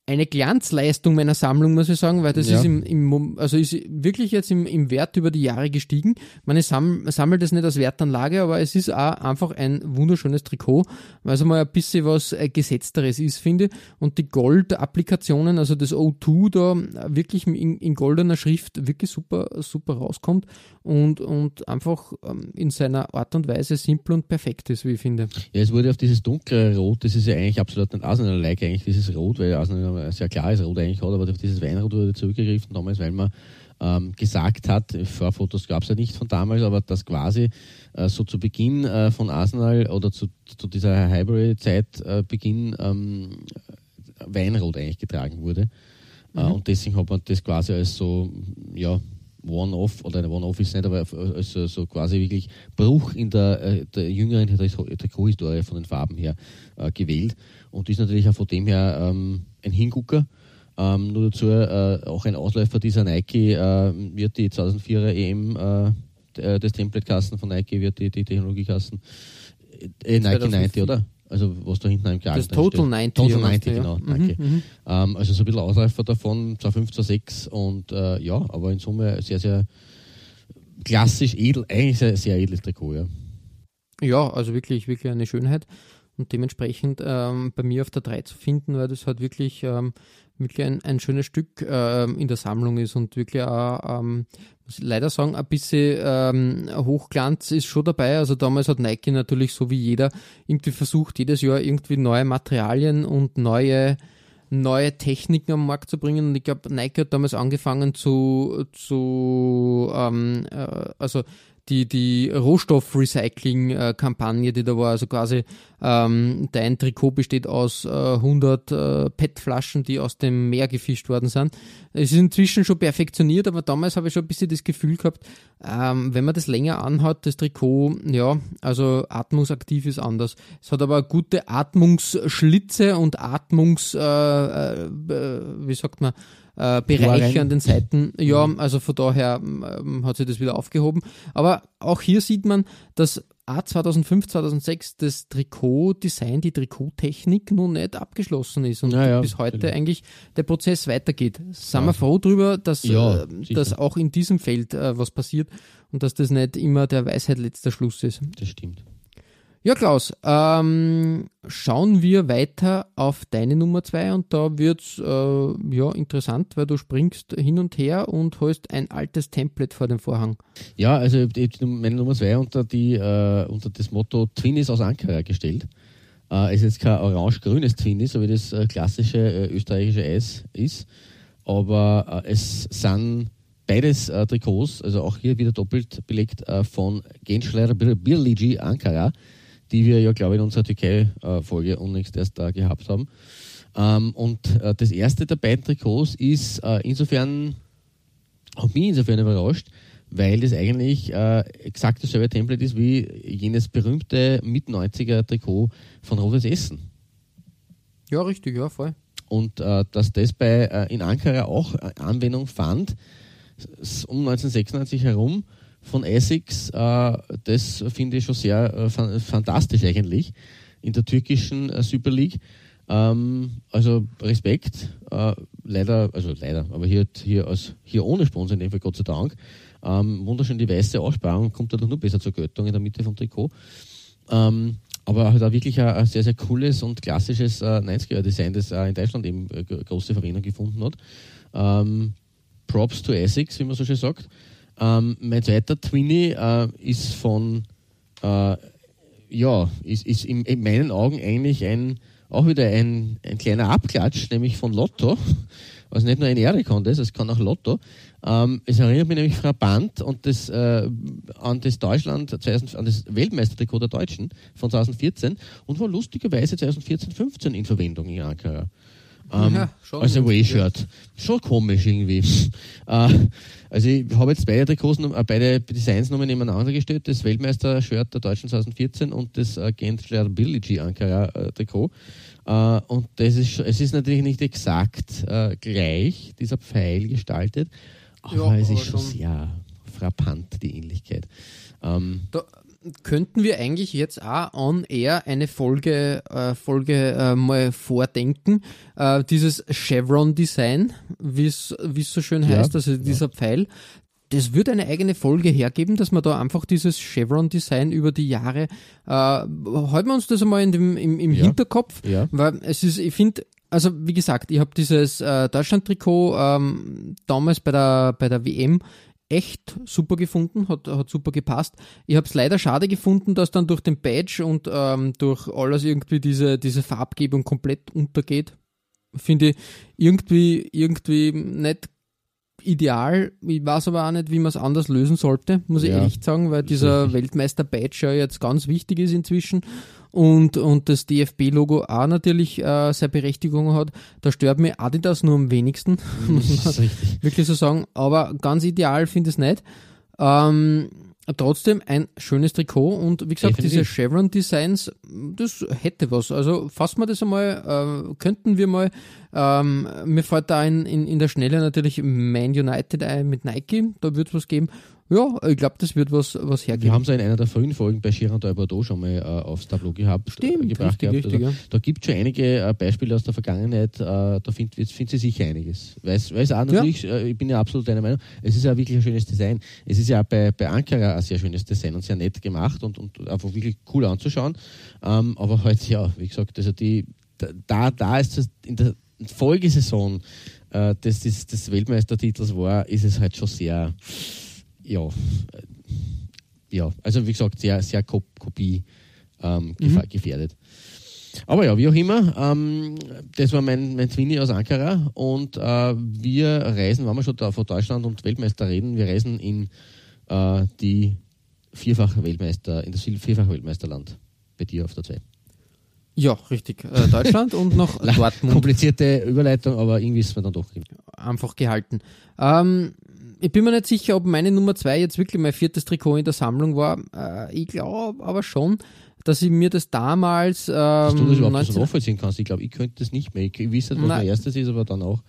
eine Glanzleistung meiner Sammlung, muss ich sagen, weil das ja. ist im, im, also ist wirklich jetzt im, im Wert über die Jahre gestiegen. Man samm, sammelt das nicht als Wertanlage, aber es ist auch einfach ein wunderschönes Trikot, weil es mal ein bisschen was äh, Gesetzteres ist, finde. Und die Gold-Applikationen, also das O2 da wirklich in, in, goldener Schrift wirklich super, super rauskommt und, und einfach ähm, in seiner Art und Weise simpel und perfekt ist, wie ich finde. Ja, es wurde auf dieses dunkle Rot, das ist ja eigentlich absolut ein Arsenal-like, eigentlich dieses Rot, weil Arsenal sehr klares Rot eigentlich hat, aber auf dieses Weinrot wurde zurückgegriffen damals, weil man ähm, gesagt hat, Vorfotos gab es ja nicht von damals, aber dass quasi äh, so zu Beginn äh, von Arsenal oder zu, zu dieser Highbury-Zeit äh, Beginn ähm, Weinrot eigentlich getragen wurde. Äh, mhm. und deswegen hat man das quasi als so, ja, One-Off, oder One-Off ist nicht, aber als so quasi wirklich Bruch in der, äh, der jüngeren Trikothistorie von den Farben her äh, gewählt und ist natürlich auch von dem her ähm, ein Hingucker. Ähm, nur dazu äh, auch ein Ausläufer dieser Nike äh, wird die 2004er EM äh, des Template-Kassen von Nike wird die, die Technologiekassen äh, Nike 90, oder? Also was da hinten im Kragen Das Total 90. Total 90, genau, ja. Mhm, mhm, ähm, also so ein bisschen Ausläufer davon, 2,5, 2,6 und äh, ja, aber in Summe sehr, sehr klassisch, edel, eigentlich sehr, sehr edles Trikot, ja. Ja, also wirklich, wirklich eine Schönheit und dementsprechend ähm, bei mir auf der 3 zu finden, weil das halt wirklich, ähm, wirklich ein, ein schönes Stück ähm, in der Sammlung ist und wirklich auch, ähm, muss ich leider sagen, ein bisschen ähm, Hochglanz ist schon dabei. Also damals hat Nike natürlich so wie jeder irgendwie versucht, jedes Jahr irgendwie neue Materialien und neue neue Techniken am Markt zu bringen. Und ich glaube, Nike hat damals angefangen zu, zu ähm, äh, also die, die Rohstoffrecycling-Kampagne, die da war, also quasi ähm, dein Trikot besteht aus äh, 100 äh, PET-Flaschen, die aus dem Meer gefischt worden sind. Es ist inzwischen schon perfektioniert, aber damals habe ich schon ein bisschen das Gefühl gehabt, ähm, wenn man das länger anhat, das Trikot, ja, also atmungsaktiv ist anders. Es hat aber gute Atmungsschlitze und Atmungs, äh, äh, wie sagt man, äh, Bereiche an den Seiten. Ja, also von daher ähm, hat sich das wieder aufgehoben. Aber auch hier sieht man, dass A 2005, 2006 das Trikotdesign, die Trikottechnik nun nicht abgeschlossen ist und ja, ja, bis heute genau. eigentlich der Prozess weitergeht. Sind ja. wir froh darüber, dass, äh, dass auch in diesem Feld äh, was passiert und dass das nicht immer der Weisheit letzter Schluss ist. Das stimmt. Ja, Klaus, ähm, schauen wir weiter auf deine Nummer zwei und da wird's äh, ja interessant, weil du springst hin und her und holst ein altes Template vor den Vorhang. Ja, also ich habe meine Nummer zwei unter die äh, unter das Motto Twin ist aus Ankara gestellt. Äh, ist jetzt kein orange-grünes Twinny, so wie das äh, klassische äh, österreichische Eis ist, aber äh, es sind beides äh, Trikots, also auch hier wieder doppelt belegt von Gençler Birlici Ankara, die wir ja, glaube ich, in unserer Türkei-Folge unlängst erst da gehabt haben. Ähm, und äh, das erste der beiden Trikots ist äh, insofern, hat mich insofern überrascht, weil das eigentlich äh, exakt dasselbe Template ist wie jenes berühmte Mit-90er-Trikot von Rotes Essen. Ja, richtig, ja, voll. Und äh, dass das bei, äh, in Ankara auch äh, Anwendung fand, um 1996 herum von Essex, äh, das finde ich schon sehr äh, fantastisch eigentlich in der türkischen äh, Super League. Ähm, also Respekt, äh, leider, also leider, aber hier, hier, als, hier ohne Sponsor in dem Fall, Gott sei Dank. Ähm, wunderschön die weiße Aussparung, kommt dadurch nur besser zur Göttung in der Mitte vom Trikot. Ähm, aber halt auch wirklich ein, ein, sehr, sehr cooles und klassisches äh, 90er-Design, das äh, in Deutschland eben äh, große Verwendung gefunden hat. Ähm, Props to Essex, wie man so schön sagt. Ähm, mein zweiter Twinny äh, ist von, äh, ja, ist, ist in, in, meinen Augen eigentlich ein, auch wieder ein, ein kleiner Abklatsch, nämlich von Lotto. Also nicht nur ein Erikon das, es kann auch Lotto. Ähm, es erinnert mich nämlich Band und das, äh, an das Deutschland, 2000, an das Weltmeistertrikot der Deutschen von 2014 und war lustigerweise 2014, 15 in Verwendung in Ankara. Ähm, ja, als Away-Shirt. Schon komisch irgendwie. äh, also ich habe jetzt beide Trikots, äh, beide Designs nochmal nebeneinander gestellt, das Weltmeister-Shirt der Deutschen 2014 und das äh, Gentler Ability Ankara-Trikot. Äh, und das ist, es ist natürlich nicht exakt äh, gleich, dieser Pfeil gestaltet, aber ja, es ist schon sehr frappant, die Ähnlichkeit. Ähm, da, könnten wir eigentlich jetzt auch on air eine Folge, äh, Folge äh, mal vordenken. Äh, dieses Chevron-Design, wie es so schön ja, heißt, also dieser ja. Pfeil, das wird eine eigene Folge hergeben, dass man da einfach dieses Chevron-Design über die Jahre, äh, halten wir uns das einmal in dem, im, im ja. Hinterkopf, ja. weil es ist, ich finde, also wie gesagt, ich habe dieses äh, Deutschland-Trikot ähm, damals bei der, bei der WM echt super gefunden, hat, hat super gepasst. Ich habe es leider schade gefunden, dass dann durch den Badge und ähm, durch alles irgendwie diese, diese Farbgebung komplett untergeht. Finde ich irgendwie, irgendwie nicht ideal. Ich weiß aber auch nicht, wie man es anders lösen sollte, muss ich ja. ehrlich sagen, weil dieser Weltmeister-Badge ja jetzt ganz wichtig ist inzwischen und, und das DFB-Logo auch natürlich äh, seine Berechtigung hat. Da stört mir Adidas nur am wenigsten, muss man wirklich so sagen. Aber ganz ideal finde ich es nicht. Ähm, trotzdem ein schönes Trikot und wie gesagt, Definitiv. diese Chevron Designs, das hätte was. Also fassen wir das einmal, äh, könnten wir mal, ähm, mir fällt da ein, in, in der Schnelle natürlich Man United ein mit Nike, da wird es was geben ja, ich glaube, das wird was, was hergeben. Wir haben es in einer der frühen Folgen bei Girard Bordeaux schon mal äh, aufs Tableau gehabt, Stimmt, gebracht richtig, gehabt. Richtig, also, ja. Da gibt es schon einige äh, Beispiele aus der Vergangenheit, äh, da findet find sie sicher einiges. Weil es auch natürlich, ja. Äh, ich bin ja absolut deiner Meinung, es ist ja wirklich ein schönes Design. Es ist ja auch bei, bei Ankara ein sehr schönes Design und sehr nett gemacht und, und einfach wirklich cool anzuschauen. Ähm, aber halt, ja, wie gesagt, also die, da, da ist es in der Folgesaison äh, des, des, des Weltmeistertitels war, ist es halt schon sehr ja, äh, ja, also wie gesagt, sehr, sehr Kopie ähm, mhm. gefährdet. Aber ja, wie auch immer, ähm, das war mein, mein Zwinni aus Ankara und äh, wir reisen, wenn wir schon da von Deutschland und Weltmeister reden, wir reisen in äh, die vierfach Weltmeister, in das vierfach Weltmeisterland bei dir auf der 2. Ja, richtig. Äh, Deutschland und noch Dortmund. Komplizierte Überleitung, aber irgendwie ist es dann doch einfach gehalten. Ähm, ich bin mir nicht sicher, ob meine Nummer zwei jetzt wirklich mein viertes Trikot in der Sammlung war. Äh, ich glaube aber schon, dass ich mir das damals. Ähm, dass du das überhaupt 19... so nachvollziehen kannst. Ich glaube, ich könnte das nicht mehr. Ich, nicht, was mein erstes ist, aber dann auch.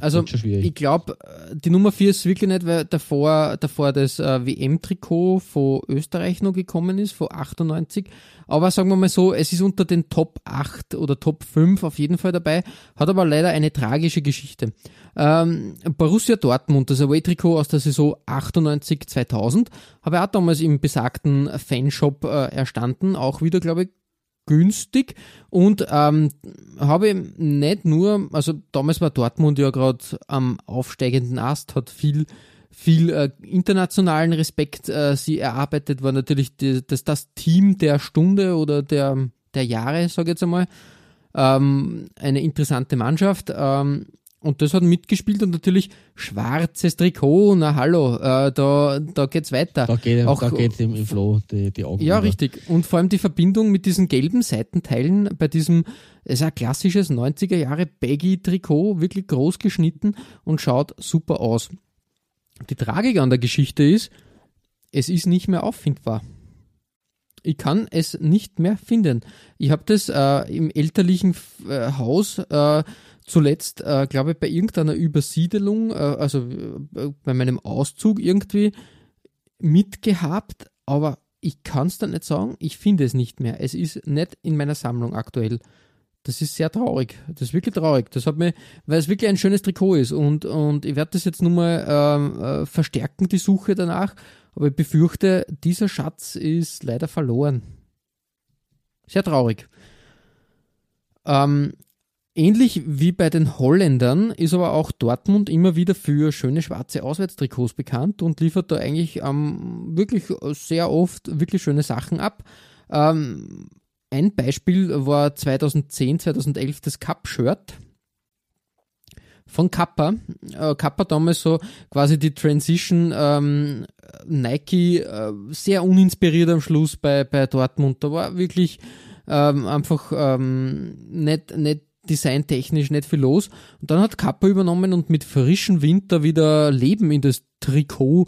Also ich glaube, die Nummer 4 ist wirklich nicht, weil davor, davor das äh, WM-Trikot von Österreich noch gekommen ist, von 98. Aber sagen wir mal so, es ist unter den Top 8 oder Top 5 auf jeden Fall dabei, hat aber leider eine tragische Geschichte. Ähm, Borussia Dortmund, das Away-Trikot aus der Saison 98-2000, habe ich auch damals im besagten Fanshop äh, erstanden, auch wieder, glaube ich, günstig und ähm, habe nicht nur, also damals war Dortmund ja gerade am aufsteigenden Ast, hat viel viel äh, internationalen Respekt äh, sie erarbeitet, war natürlich die, das, das Team der Stunde oder der der Jahre, sage ich jetzt einmal. Ähm, eine interessante Mannschaft. Ähm, und das hat mitgespielt und natürlich schwarzes Trikot, na hallo, äh, da, da geht's weiter. Da geht, Auch- da geht im, im Flow die, die Augen Ja, über. richtig. Und vor allem die Verbindung mit diesen gelben Seitenteilen bei diesem, es ist ein klassisches 90er Jahre Baggy-Trikot, wirklich groß geschnitten und schaut super aus. Die Tragik an der Geschichte ist, es ist nicht mehr auffindbar. Ich kann es nicht mehr finden. Ich habe das äh, im elterlichen äh, Haus äh, zuletzt, äh, glaube ich, bei irgendeiner Übersiedelung, äh, also äh, bei meinem Auszug irgendwie mitgehabt, aber ich kann es dann nicht sagen, ich finde es nicht mehr. Es ist nicht in meiner Sammlung aktuell. Das ist sehr traurig. Das ist wirklich traurig. Das hat mir, weil es wirklich ein schönes Trikot ist und, und ich werde das jetzt nur mal ähm, äh, verstärken, die Suche danach. Aber ich befürchte, dieser Schatz ist leider verloren. Sehr traurig. Ähm, ähnlich wie bei den Holländern ist aber auch Dortmund immer wieder für schöne schwarze Auswärtstrikots bekannt und liefert da eigentlich ähm, wirklich sehr oft wirklich schöne Sachen ab. Ähm, ein Beispiel war 2010, 2011 das Cup-Shirt von Kappa. Äh, Kappa damals so quasi die Transition ähm, Nike äh, sehr uninspiriert am Schluss bei, bei Dortmund. Da war wirklich ähm, einfach ähm, nicht, nicht designtechnisch nicht viel los. Und dann hat Kappa übernommen und mit frischem Wind da wieder Leben in das Trikot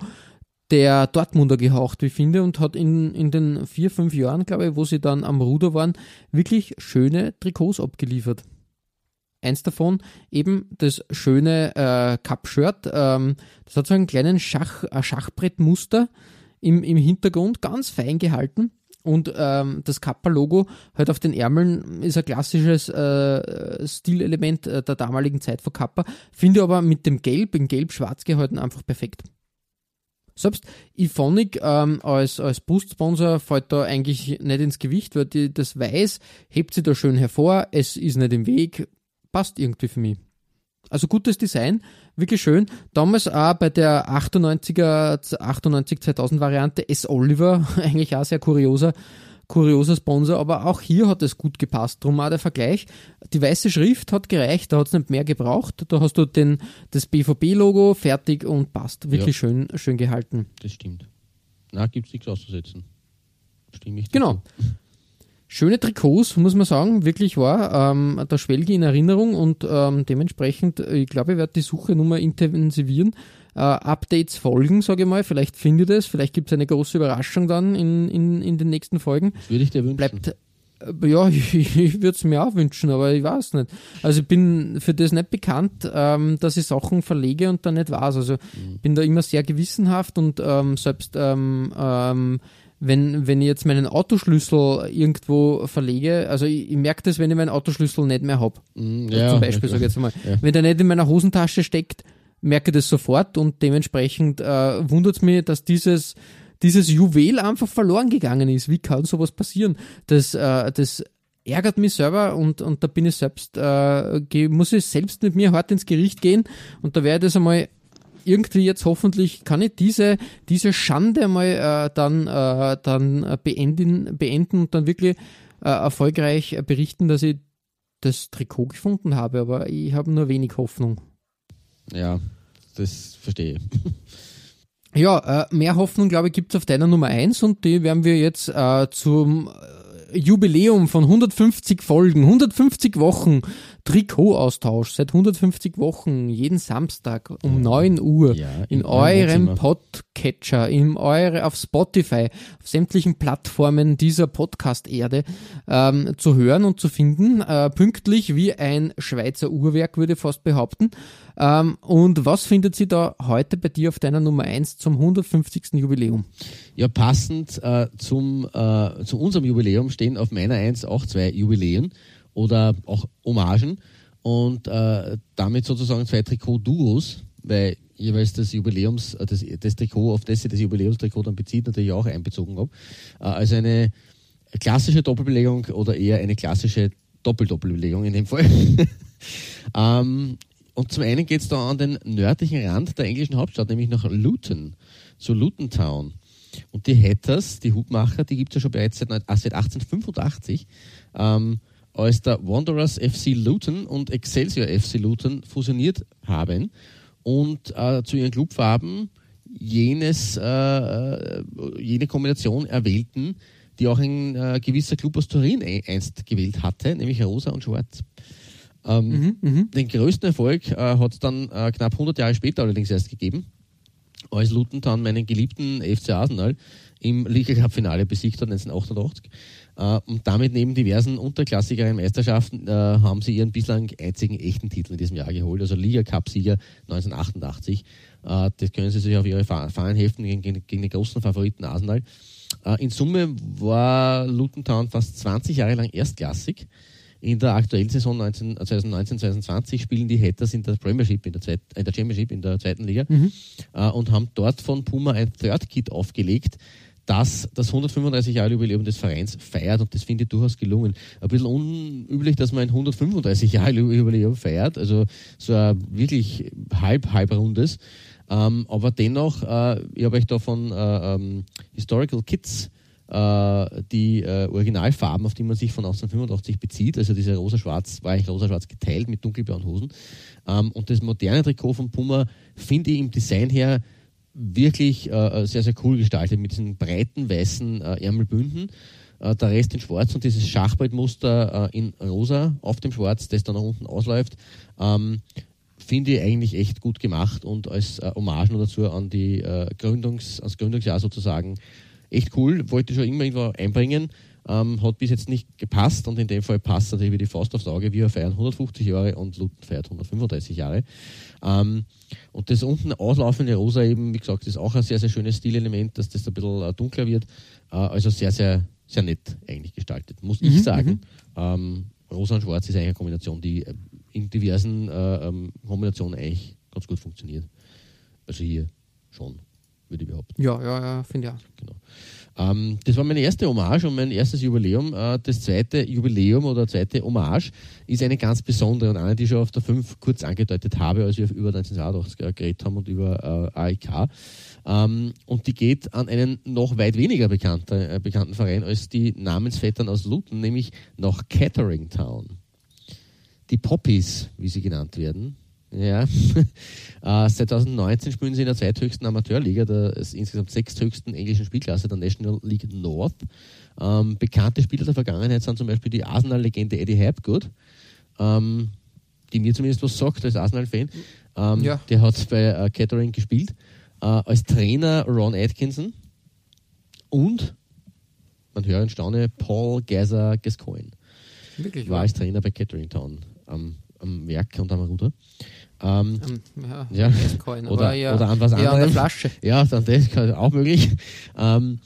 der Dortmunder gehaucht, wie ich finde, und hat in, in den vier, fünf Jahren, glaube ich, wo sie dann am Ruder waren, wirklich schöne Trikots abgeliefert. Eins davon eben das schöne äh, Cup-Shirt. Ähm, das hat so einen kleinen Schach, Schachbrettmuster im, im Hintergrund, ganz fein gehalten. Und ähm, das Kappa-Logo halt auf den Ärmeln ist ein klassisches äh, Stilelement äh, der damaligen Zeit von Kappa. Finde aber mit dem Gelb, in Gelb-Schwarz gehalten, einfach perfekt. Selbst Iphonic ähm, als, als Brustsponsor fällt da eigentlich nicht ins Gewicht, weil die, das Weiß hebt sie da schön hervor, es ist nicht im Weg, passt irgendwie für mich. Also gutes Design, wirklich schön. Damals auch bei der 98er, 98-2000 Variante S. Oliver, eigentlich auch sehr kurioser, kurioser Sponsor, aber auch hier hat es gut gepasst. Drum auch der Vergleich. Die weiße Schrift hat gereicht, da hat es nicht mehr gebraucht. Da hast du den, das BVB-Logo fertig und passt. Wirklich schön, schön gehalten. Das stimmt. Na, gibt's nichts auszusetzen. Stimme ich dir Genau. Schöne Trikots, muss man sagen, wirklich wahr. Ähm, da schwelge in Erinnerung und ähm, dementsprechend, äh, ich glaube, ich werde die Suche nur mal intensivieren. Äh, Updates folgen, sage ich mal. Vielleicht findet es, vielleicht gibt es eine große Überraschung dann in, in, in den nächsten Folgen. Das würde ich dir wünschen. Bleibt, äh, ja, ich, ich würde es mir auch wünschen, aber ich weiß nicht. Also ich bin für das nicht bekannt, ähm, dass ich Sachen verlege und dann nicht weiß. Also bin da immer sehr gewissenhaft und ähm, selbst ähm, ähm, wenn, wenn ich jetzt meinen Autoschlüssel irgendwo verlege, also ich, ich merke das, wenn ich meinen Autoschlüssel nicht mehr habe. Mm, zum Beispiel, ja, sage ich jetzt mal. Ja. Wenn der nicht in meiner Hosentasche steckt, merke ich das sofort und dementsprechend äh, wundert es mich, dass dieses, dieses Juwel einfach verloren gegangen ist. Wie kann sowas passieren? Das, äh, das ärgert mich selber und, und da bin ich selbst, äh, muss ich selbst mit mir hart ins Gericht gehen und da werde ich das einmal irgendwie jetzt hoffentlich kann ich diese, diese Schande mal äh, dann, äh, dann beenden, beenden und dann wirklich äh, erfolgreich berichten, dass ich das Trikot gefunden habe, aber ich habe nur wenig Hoffnung. Ja, das verstehe ich. Ja, äh, mehr Hoffnung, glaube ich, gibt es auf deiner Nummer 1 und die werden wir jetzt äh, zum äh, Jubiläum von 150 Folgen, 150 Wochen Trikotaustausch, seit 150 Wochen, jeden Samstag um 9 Uhr Ja, in, in eurem. Podcatcher, in eure, auf Spotify, auf sämtlichen Plattformen dieser Podcast-Erde ähm, zu hören und zu finden, äh, pünktlich wie ein Schweizer Uhrwerk, würde ich fast behaupten. Ähm, und was findet sie da heute bei dir auf deiner Nummer 1 zum 150. Jubiläum? Ja, passend äh, zum, äh, zu unserem Jubiläum stehen auf meiner Eins auch zwei Jubiläen oder auch Hommagen und äh, damit sozusagen zwei Trikot-Duos, weil jeweils das Jubiläums, äh, das, das Trikot, auf das sich das Jubiläumstrikot dann bezieht, natürlich auch einbezogen habe. Äh, also eine klassische Doppelbelegung oder eher eine klassische Doppeldoppelbelegung in dem Fall. ähm, und zum einen geht es da an den nördlichen Rand der englischen Hauptstadt, nämlich nach Luton, zu Luton Town. und die Hatters, die Hutmacher, die gibt es ja schon bereits seit, äh, seit 1885, ähm, als der Wanderers FC Luton und Excelsior FC Luton fusioniert haben und äh, zu ihren Clubfarben jenes, äh, äh, jene Kombination erwählten, die auch ein äh, gewisser Club aus Turin einst gewählt hatte, nämlich Rosa und Schwarz. Ähm, mhm, den größten Erfolg äh, hat es dann äh, knapp 100 Jahre später allerdings erst gegeben, als Luton dann meinen geliebten FC Arsenal im Liga Cup Finale besiegt hat 1988. Äh, und damit neben diversen unterklassigeren Meisterschaften äh, haben sie ihren bislang einzigen echten Titel in diesem Jahr geholt, also Liga Cup Sieger 1988. Äh, das können sie sich auf ihre Fahnen heften gegen, gegen den großen Favoriten Arsenal. Äh, in Summe war Luton Town fast 20 Jahre lang erstklassig. In der aktuellen Saison 2019-2020 spielen die Hatters in der Premiership, in der, Zweit, in der Championship, in der zweiten Liga mhm. äh, und haben dort von Puma ein Third Kit aufgelegt, das das 135 Jahre Jubiläum des Vereins feiert und das finde ich durchaus gelungen. Ein bisschen unüblich, dass man ein 135 Jahre Jubiläum feiert, also so ein wirklich halb halb rundes. Ähm, aber dennoch, äh, ich habe euch da von äh, ähm, Historical Kits äh, die äh, Originalfarben, auf die man sich von 1885 bezieht, also diese rosa-schwarz, war eigentlich rosa-schwarz geteilt mit dunkelblauen Hosen. Ähm, und das moderne Trikot von Puma finde ich im Design her wirklich äh, sehr, sehr cool gestaltet mit diesen breiten weißen äh, Ärmelbünden. Äh, der Rest in schwarz und dieses Schachbrettmuster äh, in rosa auf dem Schwarz, das dann nach unten ausläuft. Ähm, finde ich eigentlich echt gut gemacht und als äh, Hommage noch dazu an die äh, Gründungs, ans Gründungsjahr sozusagen echt cool. Wollte schon immer irgendwo einbringen. Ähm, hat bis jetzt nicht gepasst und in dem Fall passt natürlich wie die Faust aufs Auge. Wir feiern 150 Jahre und Luton feiert 135 Jahre. Ähm, und das unten auslaufende Rosa eben, wie gesagt, ist auch ein sehr, sehr schönes Stilelement, dass das ein bisschen äh, dunkler wird. Äh, also sehr, sehr, sehr nett eigentlich gestaltet, muss mhm, ich sagen. Mhm. Ähm, Rosa und Schwarz ist eigentlich eine Kombination, die äh, in diversen äh, ähm, Kombinationen eigentlich ganz gut funktioniert. Also hier schon, würde ich behaupten. Ja, ja, ja, finde ich auch. Genau. Ähm, das war meine erste Hommage und mein erstes Jubiläum. Äh, das zweite Jubiläum oder zweite Hommage ist eine ganz besondere und eine, die ich schon auf der 5 kurz angedeutet habe, als wir über 1980 geredet haben und über äh, AIK. Ähm, und die geht an einen noch weit weniger bekannter, äh, bekannten Verein als die Namensvettern aus Luton, nämlich nach Kettering Town. Die Poppies, wie sie genannt werden, ja. äh, seit 2019 spielen sie in der zweithöchsten Amateurliga, der insgesamt sechsthöchsten englischen Spielklasse, der National League North. Ähm, bekannte Spieler der Vergangenheit sind zum Beispiel die Arsenal-Legende Eddie Hapgood, ähm, die mir zumindest was sagt als Arsenal-Fan. Ähm, ja. Der hat bei äh, Kettering gespielt. Äh, als Trainer Ron Atkinson und, man hört und staune, Paul Geiser Gascoigne. Wirklich? War als Trainer bei Kettering Town am, am Werk und am Ruder. Ähm, um, ja, ja. Oder, ja, oder, an was anderes. Ja, an Flasche. Ja, dann das ist auch möglich. Ähm,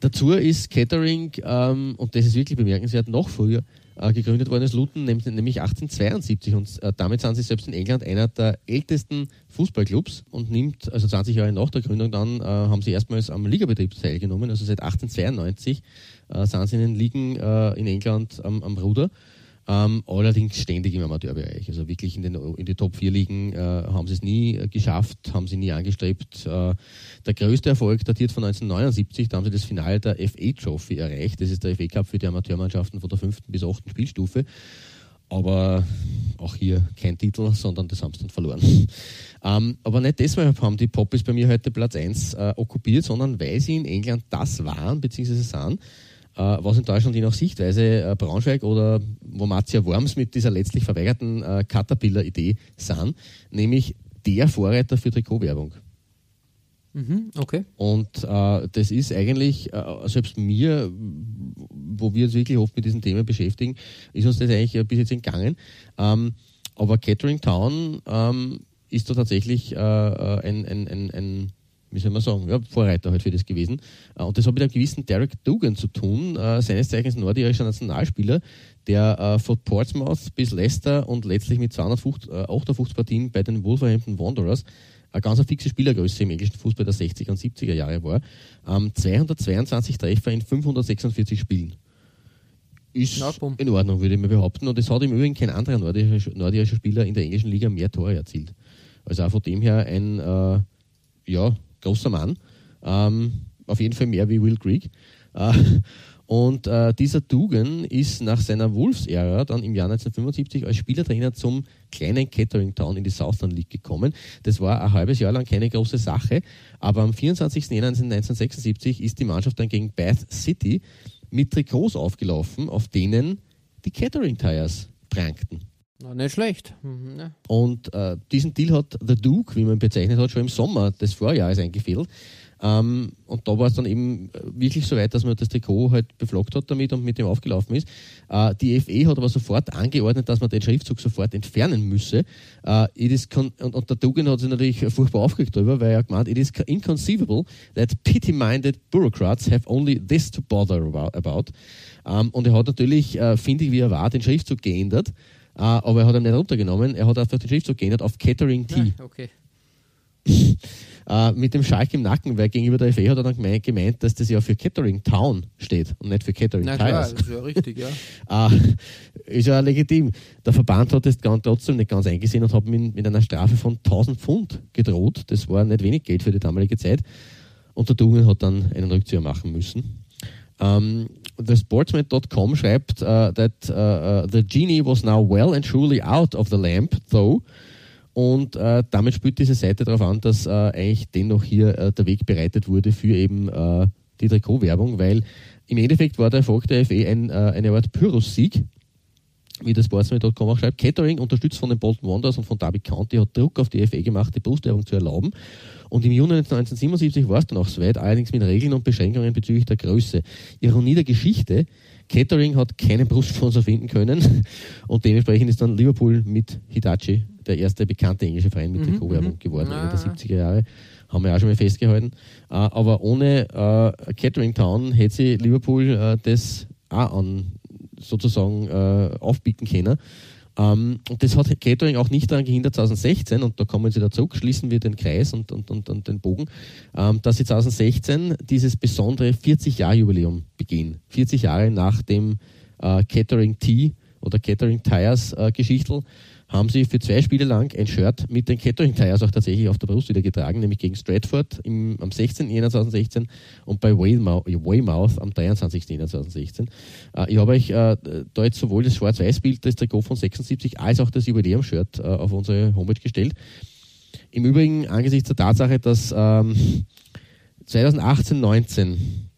dazu ist Catering, ähm, und das ist wirklich bemerkenswert, noch früher äh, gegründet worden als Luton, nämlich 1872. Und äh, damit sind sie selbst in England einer der ältesten Fußballclubs und nimmt, also 20 Jahre nach der Gründung dann, äh, haben sie erstmals am Ligabetrieb teilgenommen. Also seit 1892 äh, sind sie in den Ligen äh, in England am, am Ruder ähm, allerdings ständig im Amateurbereich. Also wirklich in, den, in die Top 4 Ligen äh, haben sie es nie äh, geschafft, haben sie nie angestrebt. Äh, der größte Erfolg datiert von 1979, da haben sie das Finale der FA Trophy erreicht. Das ist der FA Cup für die Amateurmannschaften von der fünften bis achten Spielstufe. Aber auch hier kein Titel, sondern das haben sie dann verloren. ähm, aber nicht deshalb haben die Poppies bei mir heute Platz 1 äh, okkupiert, sondern weil sie in England das waren, beziehungsweise äh, was in Deutschland je nach Sichtweise äh, Braunschweig oder wo Marzia Worms mit dieser letztlich verweigerten äh, Caterpillar-Idee sind, nämlich der Vorreiter für Trikotwerbung. Mhm, okay. Und äh, das ist eigentlich, äh, selbst mir, wo wir uns wirklich oft mit diesen Themen beschäftigen, ist uns das eigentlich bis jetzt entgangen. Ähm, aber Catering Town ähm, ist da tatsächlich äh, ein, ein, ein, ein wie soll man sagen, ja, Vorreiter halt für das gewesen. Äh, und das hat mit einem gewissen Derek Dugan zu tun, äh, seines Zeichens nordirischer Nationalspieler, der äh, von Portsmouth bis Leicester und letztlich mit 258 äh, Partien bei den Wolverhampton Wanderers eine ganz fixe Spielergröße im englischen Fußball der 60er und 70er Jahre war. Ähm, 222 Treffer in 546 Spielen. Ist ja, in Ordnung, würde ich mal behaupten. Und es hat im Übrigen kein anderer nordirischer, nordirischer Spieler in der englischen Liga mehr Tore erzielt. Also auch von dem her ein, äh, ja, großer Mann. Ähm, auf jeden Fall mehr wie Will Creek. Äh, und äh, dieser Dugan ist nach seiner Wolves-Ära dann im Jahr 1975 als Spielertrainer zum kleinen Kettering Town in die Southern League gekommen. Das war ein halbes Jahr lang keine große Sache, aber am 24. Januar 1976 ist die Mannschaft dann gegen Bath City mit Trikots aufgelaufen, auf denen die Kettering Tires prangten. Na, nicht schlecht. Mhm, ja. Und äh, diesen Deal hat The Duke, wie man ihn bezeichnet hat, schon im Sommer des Vorjahres eingefädelt. Ähm, und da war es dann eben wirklich so weit, dass man das Trikot halt beflockt hat damit und mit dem aufgelaufen ist. Äh, die FE hat aber sofort angeordnet, dass man den Schriftzug sofort entfernen müsse. Äh, und, und, der Dugan hat sich natürlich furchtbar aufgeregt darüber, weil er gemeint, it is inconceivable that pity-minded bureaucrats have only this to bother about. Ähm, und er hat natürlich, äh, finde ich, wie er war, den Schriftzug geändert. Äh, aber er hat ihn nicht runtergenommen. Er hat einfach den Schriftzug geändert auf Catering Tea. Ja, okay. äh, mit dem Schalk im Nacken, weil gegenüber der FE hat er dann gemeint, gemeint, dass das ja für Catering Town steht und nicht für Catering Na Tires. klar, das ist ja richtig, ja. äh, ist ja legitim. Der Verband hat das trotzdem nicht ganz eingesehen und hat mit, mit einer Strafe von 1000 Pfund gedroht. Das war nicht wenig Geld für die damalige Zeit. Und der Dungen hat dann einen Rückzieher machen müssen. Um, the sportsman.com schreibt uh, that uh, uh, the genie was now well and truly out of the lamp, though, und äh, damit spielt diese Seite darauf an, dass eigentlich dennoch hier der Weg bereitet wurde für eben die Trikotwerbung, weil im Endeffekt war der Erfolg der FE ein, eine Art Pyrrhus-Sieg, wie das Sportsman.com auch schreibt. Catering, unterstützt von den Bolton Wanderers und von Derby County, hat Druck auf die FE gemacht, die Brustwerbung zu erlauben. Und im Juni 1977 war es dann auch soweit, allerdings mit Regeln und Beschränkungen bezüglich der Größe. Ironie der Geschichte, Catering hat keinen Brustsponsor finden können und dementsprechend ist dann Liverpool mit Hitachi der erste bekannte englische Verein mit mhm, Trikotwerbung mhm. geworden ah. Ende der 70er Jahre. Haben wir auch schon mal festgehalten. Äh, aber ohne äh, Catering Town hätte sie Liverpool äh, das auch an sozusagen äh, aufbieten können. Ähm, und das hat Catering auch nicht daran gehindert, 2016, und da kommen Sie dazu, schließen wir den Kreis und, und, und, und den Bogen, ähm, dass sie 2016 dieses besondere 40-Jahr-Jubiläum begehen. 40 Jahre nach dem äh, Catering Tea oder Catering Tires äh, Geschichtel haben sie für zwei Spiele lang ein Shirt mit den Catering Tires auch tatsächlich auf der Brust wieder getragen, nämlich gegen Stratford im, am 16. Jänner 2016 und bei Weymouth am 23. Jänner 2016. Äh, ich habe euch äh, da jetzt sowohl das Schwarz-Weiß-Bild des Trikot von 76 als auch das Jubiläum-Shirt äh, auf unsere Homepage gestellt. Im Übrigen angesichts der Tatsache, dass ähm, 2018, 19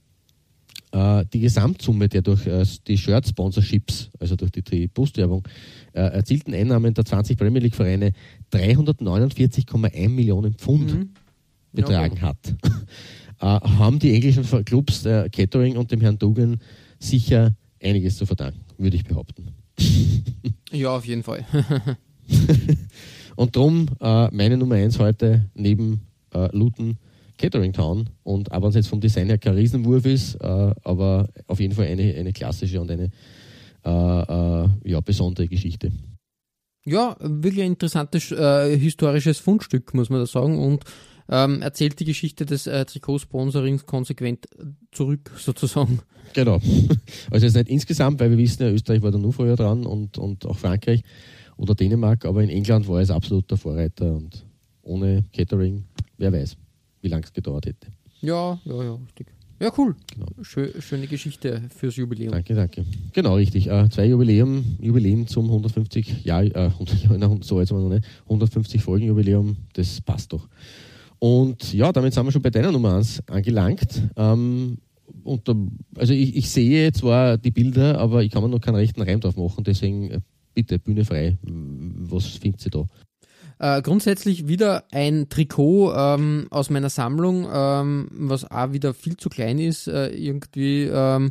äh, die Gesamtsumme der durch äh, die Shirt-Sponsorships, also durch die, die Postwerbung, äh, erzielten Einnahmen der 20 Premier League-Vereine 349,1 Millionen Pfund mhm. betragen okay. hat, äh, haben die englischen Clubs der Catering und dem Herrn Dugan sicher einiges zu verdanken, würde ich behaupten. ja, auf jeden Fall. und darum äh, meine Nummer 1 heute neben äh, Luton Catering Town. Und auch wenn es jetzt vom Design her kein Riesenwurf ist, äh, aber auf jeden Fall eine, eine klassische und eine äh, äh, ja, besondere Geschichte. Ja, wirklich ein interessantes äh, historisches Fundstück, muss man da sagen. Und ähm, erzählt die Geschichte des äh, Trikotsponsorings konsequent zurück, sozusagen. Genau. Also jetzt nicht insgesamt, weil wir wissen ja, Österreich war da nur vorher dran und, und auch Frankreich oder Dänemark, aber in England war es absoluter Vorreiter und ohne Catering, wer weiß wie lange es gedauert hätte. Ja, ja, ja, richtig. Ja, cool. Genau. Schö schöne Geschichte fürs Jubiläum. Danke, danke. Genau, richtig. Äh, zwei Jubiläum, Jubiläen zum 150 Jahr, äh, 100, so jetzt mal noch nicht, 150 Folgen Jubiläum, das passt doch. Und ja, damit sind wir schon bei deiner Nummer 1 angelangt. Ähm, und da, also ich, ich, sehe zwar die Bilder, aber ich kann mir noch keinen rechten Reim drauf machen, deswegen äh, bitte, Bühne frei. Was findet sie da? Äh, grundsätzlich wieder ein Trikot ähm, aus meiner Sammlung, ähm, was auch wieder viel zu klein ist, äh, irgendwie ähm,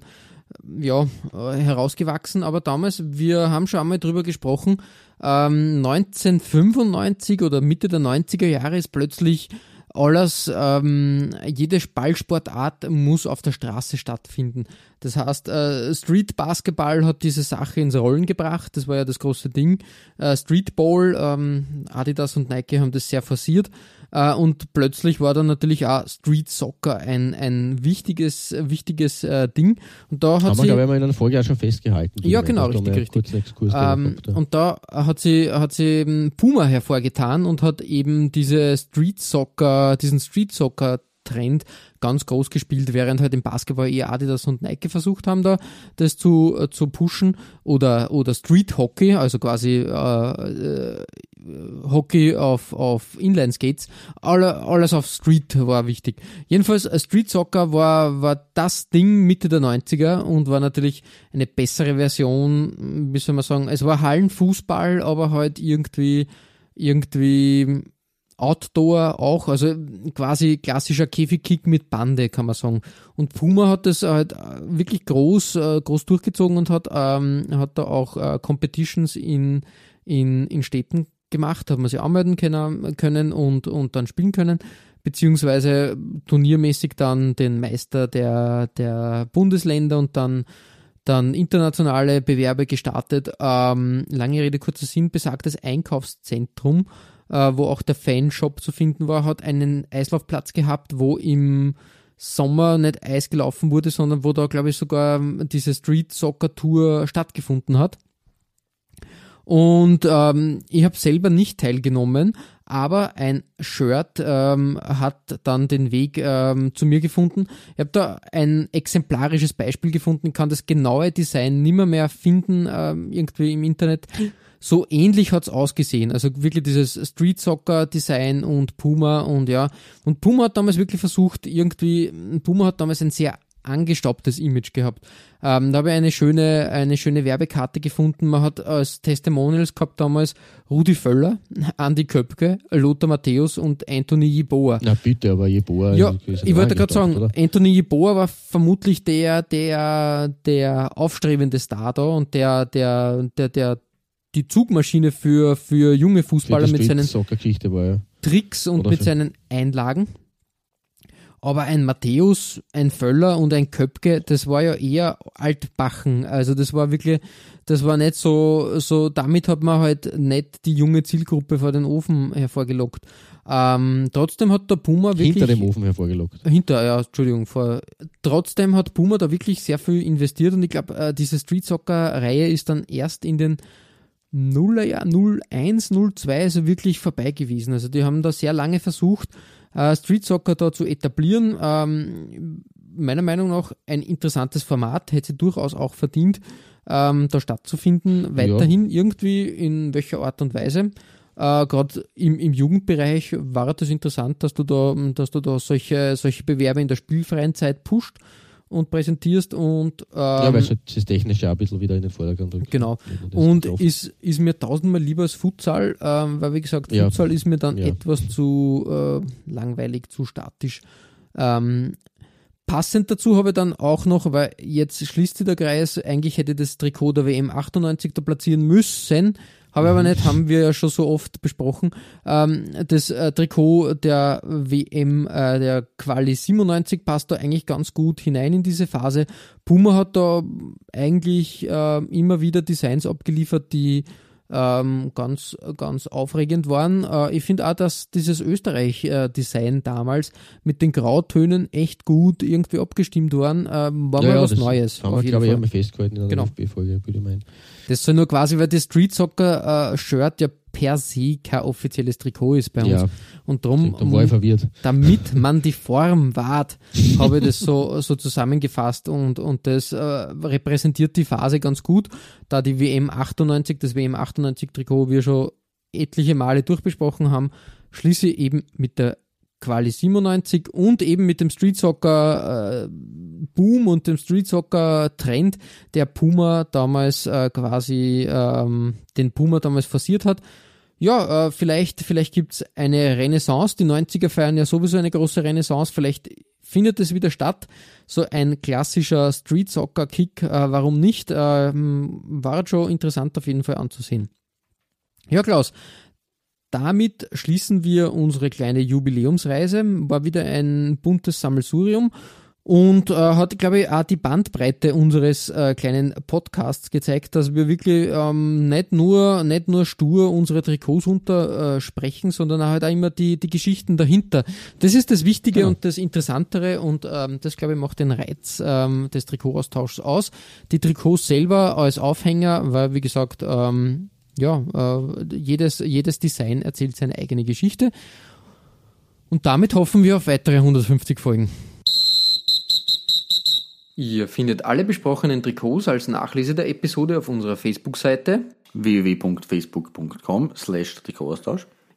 ja, äh, herausgewachsen. Aber damals, wir haben schon einmal drüber gesprochen, 1995 ähm, oder Mitte der 90er Jahre ist plötzlich alles, ähm, jede Ballsportart muss auf der Straße stattfinden. Das heißt, äh, Street Basketball hat diese Sache ins Rollen gebracht. Das war ja das große Ding. Äh, Street Ball, ähm, Adidas und Nike haben das sehr forciert. Äh, und plötzlich war dann natürlich auch Street Soccer ein, ein wichtiges, wichtiges äh, Ding. Und da hat haben sie, wir, glaube ich, in einer Folge auch schon festgehalten. Ja, genau, richtig, richtig. Ähm, und da hat sie, hat sie Puma hervorgetan und hat eben diese Street Soccer, diesen Street Soccer Trend ganz groß gespielt, während halt im Basketball eher Adidas und Nike versucht haben, da das zu, äh, zu pushen oder, oder Street Hockey, also quasi äh, äh, Hockey auf, auf Inline-Skates, alle, alles auf Street war wichtig. Jedenfalls äh, Street Soccer war, war das Ding Mitte der 90er und war natürlich eine bessere Version, wie soll man sagen, es war Hallenfußball, aber halt irgendwie, irgendwie Outdoor auch, also quasi klassischer Käfigkick mit Bande, kann man sagen. Und Puma hat das halt wirklich groß, äh, groß durchgezogen und hat, ähm, hat da auch äh, Competitions in, in, in Städten gemacht, hat man sich anmelden können, können und, und dann spielen können, beziehungsweise turniermäßig dann den Meister der, der Bundesländer und dann dann internationale Bewerbe gestartet. Ähm, lange Rede, kurzer Sinn, besagtes Einkaufszentrum äh, wo auch der Fanshop zu finden war, hat einen Eislaufplatz gehabt, wo im Sommer nicht Eis gelaufen wurde, sondern wo da, glaube ich, sogar ähm, diese Street Soccer Tour stattgefunden hat. Und ähm, ich habe selber nicht teilgenommen, aber ein Shirt ähm, hat dann den Weg ähm, zu mir gefunden. Ich habe da ein exemplarisches Beispiel gefunden, kann das genaue Design nimmer mehr finden ähm, irgendwie im Internet so ähnlich hat's ausgesehen. Also wirklich dieses Street Soccer Design und Puma und ja. Und Puma hat damals wirklich versucht, irgendwie, Puma hat damals ein sehr angestaubtes Image gehabt. Ähm, da habe ich eine schöne, eine schöne Werbekarte gefunden. Man hat als Testimonials gehabt damals Rudi Völler, Andy Köpke, Lothar Matthäus und Anthony Jeboa. Na bitte, aber Jeboa. Ja, ich wollte gerade sagen, oder? Anthony Jeboa war vermutlich der, der, der aufstrebende Star da und der, der, der, der die Zugmaschine für, für junge Fußballer für mit seinen war, ja. Tricks und Oder mit seinen Einlagen. Aber ein Matthäus, ein Völler und ein Köpke, das war ja eher Altbachen. Also das war wirklich, das war nicht so, so, damit hat man halt nicht die junge Zielgruppe vor den Ofen hervorgelockt. Ähm, trotzdem hat der Puma wirklich. Hinter dem Ofen hervorgelockt. Hinter, ja, Entschuldigung. Vor, trotzdem hat Puma da wirklich sehr viel investiert und ich glaube, diese Street Soccer Reihe ist dann erst in den Nullerjahr 01, 02 also wirklich vorbei gewesen. Also die haben da sehr lange versucht, äh, Street Soccer da zu etablieren. Ähm, meiner Meinung nach ein interessantes Format, hätte sie durchaus auch verdient, ähm, da stattzufinden, weiterhin ja. irgendwie in welcher Art und Weise. Äh, Gerade im, im Jugendbereich war das interessant, dass du da, dass du da solche, solche Bewerbe in der spielfreien Zeit pusht und präsentierst und ähm, ja, weil es das Technische auch ein bisschen wieder in den Vordergrund rückt. Genau. Und ist, ist mir tausendmal lieber als Futsal, ähm, weil wie gesagt, ja. Futsal ist mir dann ja. etwas zu äh, langweilig, zu statisch. Ähm, passend dazu habe ich dann auch noch, weil jetzt schließt sich der Kreis, eigentlich hätte das Trikot der WM 98 da platzieren müssen, habe aber nicht, haben wir ja schon so oft besprochen. Ähm, das äh, Trikot der WM, äh, der Quali 97 passt da eigentlich ganz gut hinein in diese Phase. Puma hat da eigentlich äh, immer wieder Designs abgeliefert, die ähm, ganz, ganz aufregend waren. Äh, ich finde auch, dass dieses Österreich-Design damals mit den Grautönen echt gut irgendwie abgestimmt waren. Ähm, war ja, mal ja, was Neues. Haben wir, glaube ich, einmal festgehalten in der genau. FB-Folge, würde ich meinen. Das soll nur quasi, weil das Street Soccer äh, ja per se kein offizielles Trikot ist bei uns. Ja, und drum, damit man die Form wahrt, habe ich das so, so zusammengefasst und, und das äh, repräsentiert die Phase ganz gut, da die WM 98, das WM 98 Trikot wir schon etliche Male durchbesprochen haben, schließe ich eben mit der Quali 97 und eben mit dem Street Soccer äh, Boom und dem Street Soccer Trend, der Puma damals äh, quasi ähm, den Puma damals forciert hat. Ja, äh, vielleicht, vielleicht gibt's eine Renaissance. Die 90er feiern ja sowieso eine große Renaissance. Vielleicht findet es wieder statt. So ein klassischer Street Soccer Kick, äh, warum nicht? Äh, war schon interessant auf jeden Fall anzusehen. Ja, Klaus, damit schließen wir unsere kleine Jubiläumsreise. War wieder ein buntes Sammelsurium und äh, hat, glaube ich, auch die Bandbreite unseres äh, kleinen Podcasts gezeigt, dass wir wirklich ähm, nicht nur nicht nur stur unsere Trikots untersprechen, äh, sondern halt auch immer die die Geschichten dahinter. Das ist das Wichtige ja. und das Interessantere und ähm, das, glaube ich, macht den Reiz ähm, des Trikotaustauschs aus. Die Trikots selber als Aufhänger, weil wie gesagt ähm, ja, äh, jedes, jedes Design erzählt seine eigene Geschichte. Und damit hoffen wir auf weitere 150 Folgen. Ihr findet alle besprochenen Trikots als Nachlese der Episode auf unserer Facebook-Seite www.facebook.com slash Trikotaustausch.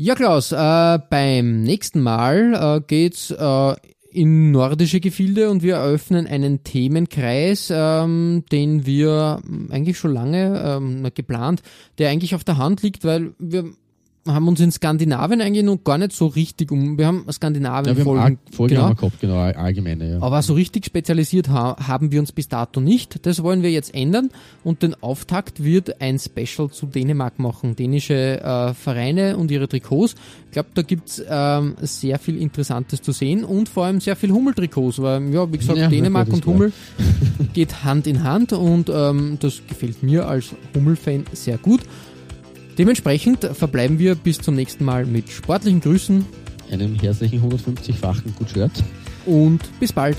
Ja, Klaus, äh, beim nächsten Mal äh, geht's äh, in nordische Gefilde und wir eröffnen einen Themenkreis, ähm, den wir eigentlich schon lange ähm, geplant, der eigentlich auf der Hand liegt, weil wir haben uns in Skandinavien eigentlich noch gar nicht so richtig um. Wir haben Skandinavien ja, wir Folgen, haben Folgen genau. gehabt, genau, allgemeine. Ja. Aber so richtig spezialisiert ha haben wir uns bis dato nicht. Das wollen wir jetzt ändern und den Auftakt wird ein Special zu Dänemark machen. Dänische äh, Vereine und ihre Trikots. Ich glaube, da gibt's ähm, sehr viel Interessantes zu sehen und vor allem sehr viel Hummeltrikots, weil, ja, wie gesagt, ja, Dänemark und Hummel geht Hand in Hand und ähm, das gefällt mir als Hummelfan sehr gut. Dementsprechend verbleiben wir bis zum nächsten Mal mit sportlichen Grüßen. Einem herzlichen 150-fachen Gut Shirt. Und bis bald.